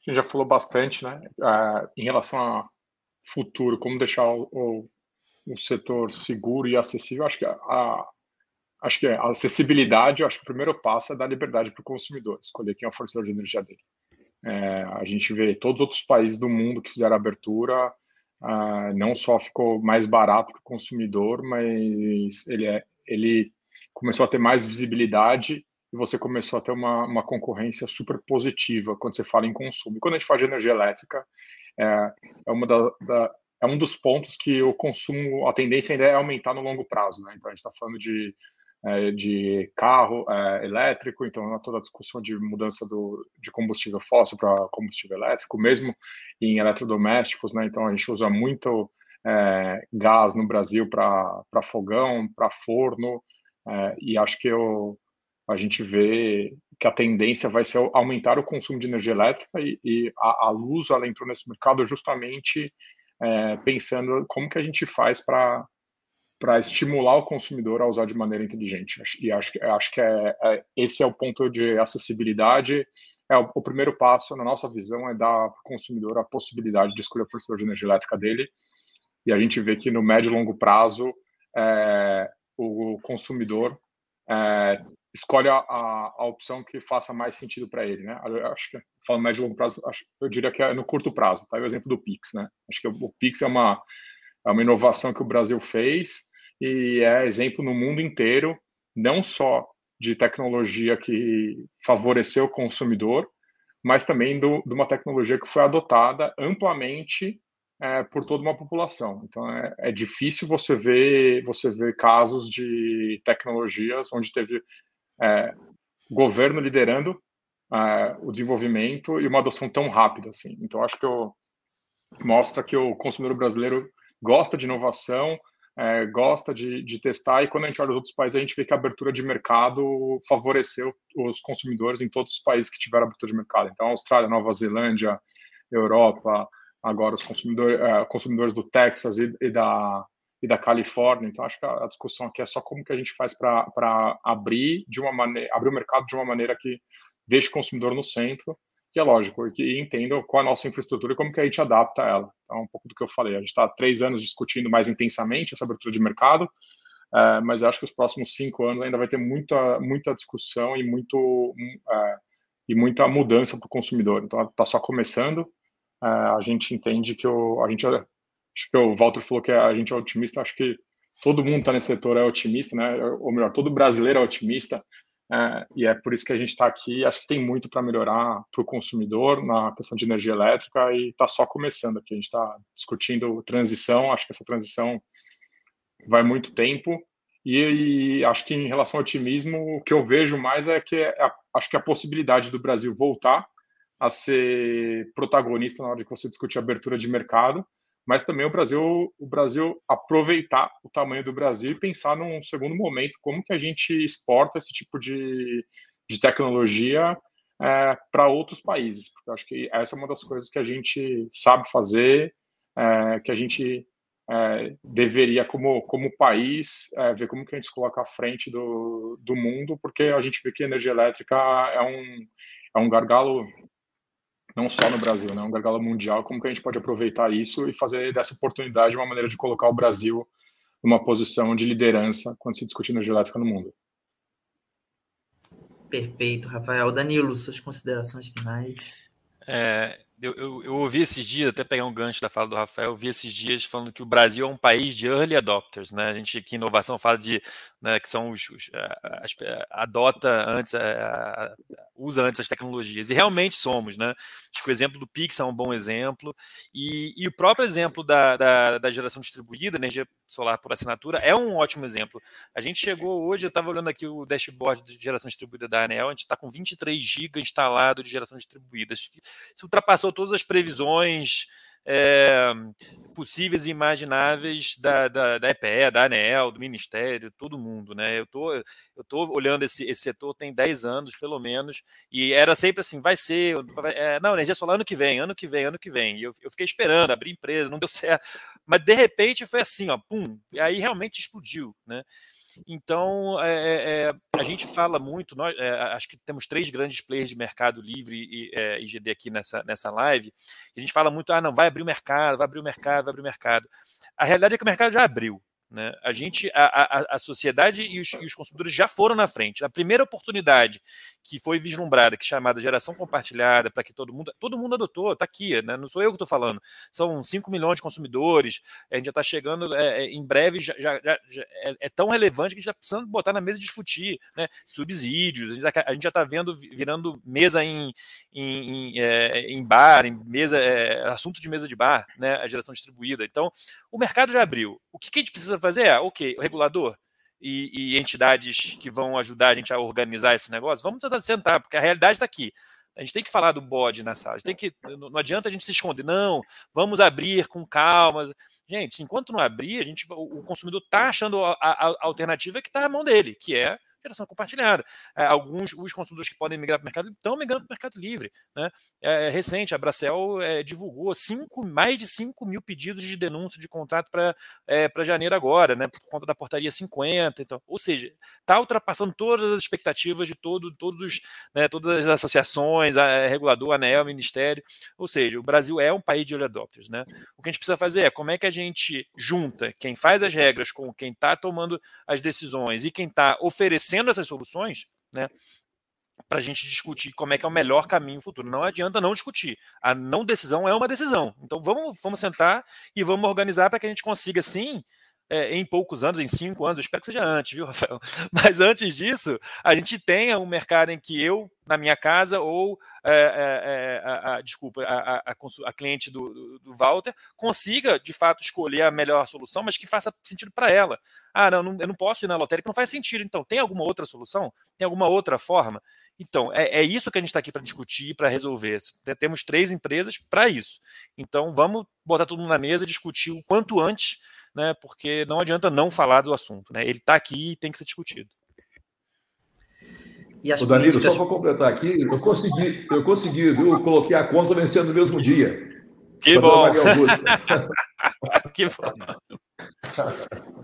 gente já falou bastante, né? Ah, em relação a futuro, como deixar o, o, o, setor seguro e acessível. Acho que a, a acho que a acessibilidade, acho que o primeiro passo é dar liberdade para o consumidor, escolher quem é o fornecedor de energia dele. É, a gente vê todos os outros países do mundo que fizeram abertura, uh, não só ficou mais barato para o consumidor, mas ele, é, ele começou a ter mais visibilidade e você começou a ter uma, uma concorrência super positiva quando você fala em consumo. E quando a gente fala de energia elétrica, é, é, uma da, da, é um dos pontos que o consumo, a tendência ainda é aumentar no longo prazo. Né? Então, a gente está falando de de carro é, elétrico, então toda a discussão de mudança do, de combustível fóssil para combustível elétrico, mesmo em eletrodomésticos, né? Então a gente usa muito é, gás no Brasil para fogão, para forno, é, e acho que eu, a gente vê que a tendência vai ser aumentar o consumo de energia elétrica e, e a, a, Luz ela entrou nesse mercado justamente é, pensando como que a gente faz para para estimular o consumidor a usar de maneira inteligente. E acho, acho que é, é, esse é o ponto de acessibilidade. É o, o primeiro passo, na nossa visão, é dar para o consumidor a possibilidade de escolher o fornecedor de energia elétrica dele. E a gente vê que no médio e longo prazo, é, o consumidor é, escolhe a, a, a, opção que faça mais sentido para ele, né? Eu acho que falando médio e longo prazo, acho, eu diria que é no curto prazo, tá? O exemplo do Pix, né? Acho que o, o Pix é uma é uma inovação que o Brasil fez e é exemplo no mundo inteiro, não só de tecnologia que favoreceu o consumidor, mas também do, de uma tecnologia que foi adotada amplamente é, por toda uma população. Então é, é, difícil você ver você ver casos de tecnologias onde teve é, governo liderando é, o desenvolvimento e uma adoção tão rápida assim. Então acho que eu, mostra que o consumidor brasileiro gosta de inovação, é, gosta de, de, testar, e quando a gente olha os outros países, a gente vê que a abertura de mercado favoreceu os consumidores em todos os países que tiveram abertura de mercado. Então, Austrália, Nova Zelândia, Europa, agora os consumidores, é, consumidores do Texas e, e, da, e da Califórnia. Então, acho que a, a discussão aqui é só como que a gente faz para abrir de uma maneira, abrir o mercado de uma maneira que deixe o consumidor no centro que é lógico, e que entendam qual é a nossa infraestrutura e como que a gente adapta ela. Então, é um pouco do que eu falei. A gente está três anos discutindo mais intensamente essa abertura de mercado, uh, mas acho que os próximos cinco anos ainda vai ter muita, muita discussão e, muito, uh, e muita mudança para o consumidor. Então, está só começando. Uh, a gente entende que o, a gente, acho que o Walter falou que a gente é otimista. Acho que todo mundo está nesse setor é otimista, né? Ou melhor, todo brasileiro é otimista. É, e é por isso que a gente está aqui. Acho que tem muito para melhorar para o consumidor na questão de energia elétrica e está só começando aqui. A gente está discutindo transição. Acho que essa transição vai muito tempo. E, e, acho que em relação ao otimismo, o que eu vejo mais é que é, acho que a possibilidade do Brasil voltar a ser protagonista na hora de você discutir abertura de mercado, mas também o Brasil, o Brasil aproveitar o tamanho do Brasil e pensar num segundo momento como que a gente exporta esse tipo de, de tecnologia é, para outros países, porque acho que essa é uma das coisas que a gente sabe fazer, é, que a gente é, deveria, como, como país, é, ver como que a gente se coloca à frente do, do mundo, porque a gente vê que a energia elétrica é um, é um gargalo não só no Brasil, né, um gargalo mundial, como que a gente pode aproveitar isso e fazer dessa oportunidade uma maneira de colocar o Brasil numa posição de liderança quando se discute energia elétrica no mundo. Perfeito, Rafael. Danilo, suas considerações finais. É, eu, eu, eu, ouvi esses dias, até pegar um gancho da fala do Rafael, eu ouvi esses dias falando que o Brasil é um país de early adopters, né? A gente aqui em inovação fala de né, que são os, os as, adota antes, a, usa antes as tecnologias, e realmente somos, né? Acho que o exemplo do Pix é um bom exemplo, e, e o próprio exemplo da, da, da, geração distribuída, energia solar por assinatura, é um ótimo exemplo. A gente chegou hoje, eu estava olhando aqui o dashboard de geração distribuída da ANEL, a gente está com 23 GB instalado de geração distribuída. Isso ultrapassou todas as previsões é, possíveis e imagináveis da, da, da EPE, da ANEL, do Ministério, todo mundo. Né? Eu tô, eu tô olhando esse, esse setor tem 10 anos, pelo menos, e era sempre assim, vai ser, é, não, energia solar ano que vem, ano que vem, ano que vem. E eu, eu fiquei esperando, abri empresa, não deu [LAUGHS] certo. Mas, de repente, foi assim, ó, pum, e aí realmente explodiu, né? Então, é, é, a gente fala muito, nós, é, acho que temos três grandes players de mercado livre e é, IGD aqui nessa, nessa live, a gente fala muito, ah, não, vai abrir o mercado, vai abrir o mercado, vai abrir o mercado. A realidade é que o mercado já abriu. Né? A gente, a, a, a sociedade e os, e os, consumidores já foram na frente. A primeira oportunidade que foi vislumbrada, que é chamada geração compartilhada, para que todo mundo, todo mundo adotou, está aqui, né? não sou eu que estou falando, são 5 milhões de consumidores, a gente já está chegando, é, é, em breve já, já, já é, é, tão relevante que a gente está precisando botar na mesa e discutir né? subsídios, a gente já está vendo virando mesa em, em, em, é, em bar, em mesa, é, assunto de mesa de bar, né? a geração distribuída. Então, o mercado já abriu. O que, que a gente precisa fazer é, ok, o regulador e, e, entidades que vão ajudar a gente a organizar esse negócio, vamos tentar sentar, porque a realidade está aqui. A gente tem que falar do bode na sala. tem que, não adianta a gente se esconder. Não, vamos abrir com calma. Gente, enquanto não abrir, a gente, o consumidor está achando a, a, a alternativa que está na mão dele, que é geração compartilhada. É, alguns os consumidores que podem migrar para o mercado estão migrando para o mercado livre. Né? É, é, recente, a Bracel é, divulgou cinco, mais de 5 mil pedidos de denúncia de contrato para é, janeiro agora, né? por conta da portaria 50. Então, ou seja, está ultrapassando todas as expectativas de todo, todos, né, todas as associações, a, a regulador, ANEL, Ministério. Ou seja, o Brasil é um país de early adopters. Né? O que a gente precisa fazer é como é que a gente junta quem faz as regras com quem está tomando as decisões e quem está oferecendo oferecendo essas soluções, né? Para a gente discutir como é que é o melhor caminho futuro. Não adianta não discutir. A não decisão é uma decisão. Então vamos, vamos sentar e vamos organizar para que a gente consiga, sim, é, em poucos anos, em cinco anos, eu espero que seja antes, viu, [LAUGHS] Rafael? Mas antes disso, a gente tenha um mercado em que eu, na minha casa, ou é, é, é a, a, desculpa, a, a, cliente do, do, Walter, consiga de fato escolher a melhor solução, mas que faça sentido para ela. Ah, não, não, eu não posso ir na lotérica, não faz sentido. Então, tem alguma outra solução? Tem alguma outra forma? Então, é, é isso que a gente está aqui para discutir, para resolver. Temos três empresas para isso. Então, vamos botar tudo na mesa discutir o quanto antes né, porque não adianta não falar do assunto. Né, ele está aqui e tem que ser discutido. E as Ô, Danilo, políticas... só para completar aqui, eu consegui, eu consegui, eu coloquei a conta vencendo no mesmo dia. Que bom! [LAUGHS] que bom! [LAUGHS]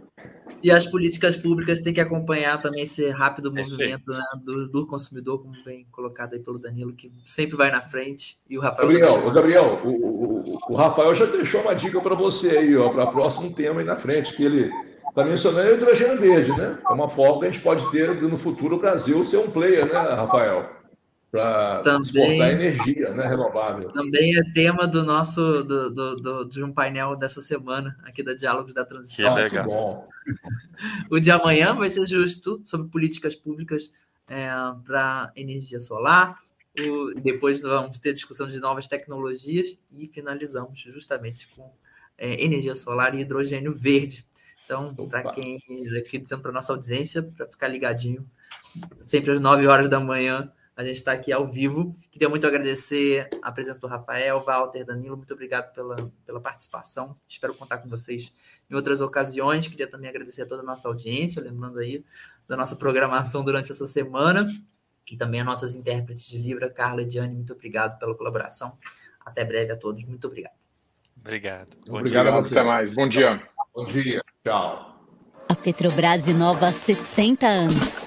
E as políticas públicas têm que acompanhar também esse rápido movimento né, do, do, consumidor, como bem colocado aí pelo Danilo, que sempre vai na frente. E o Rafael. Gabriel, o, Gabriel o, o, o, Rafael já deixou uma dica para você aí, ó, para o próximo tema aí na frente, que ele está mencionando o hidrogênio verde, né? É uma forma que a gente pode ter no futuro o Brasil ser um player, né, Rafael? Para exportar energia né, renovável. Também é tema do nosso do, do, do, de um painel dessa semana aqui da Diálogos da Transição. Que legal. [LAUGHS] o de amanhã vai ser justo sobre políticas públicas é, para energia solar. O, depois vamos ter discussão de novas tecnologias e finalizamos justamente com é, energia solar e hidrogênio verde. Então, para quem aqui dizendo para nossa audiência, para ficar ligadinho, sempre às 9 horas da manhã a gente está aqui ao vivo. Queria muito agradecer a presença do Rafael, Walter, Danilo. Muito obrigado pela, pela participação. Espero contar com vocês em outras ocasiões. Queria também agradecer a toda a nossa audiência, lembrando aí da nossa programação durante essa semana. E também as nossas intérpretes de Libra, Carla e Diane. Muito obrigado pela colaboração. Até breve a todos. Muito obrigado. Obrigado. Bom obrigado dia. Até mais. Bom dia. Bom dia. Tchau. A Petrobras inova há 70 anos.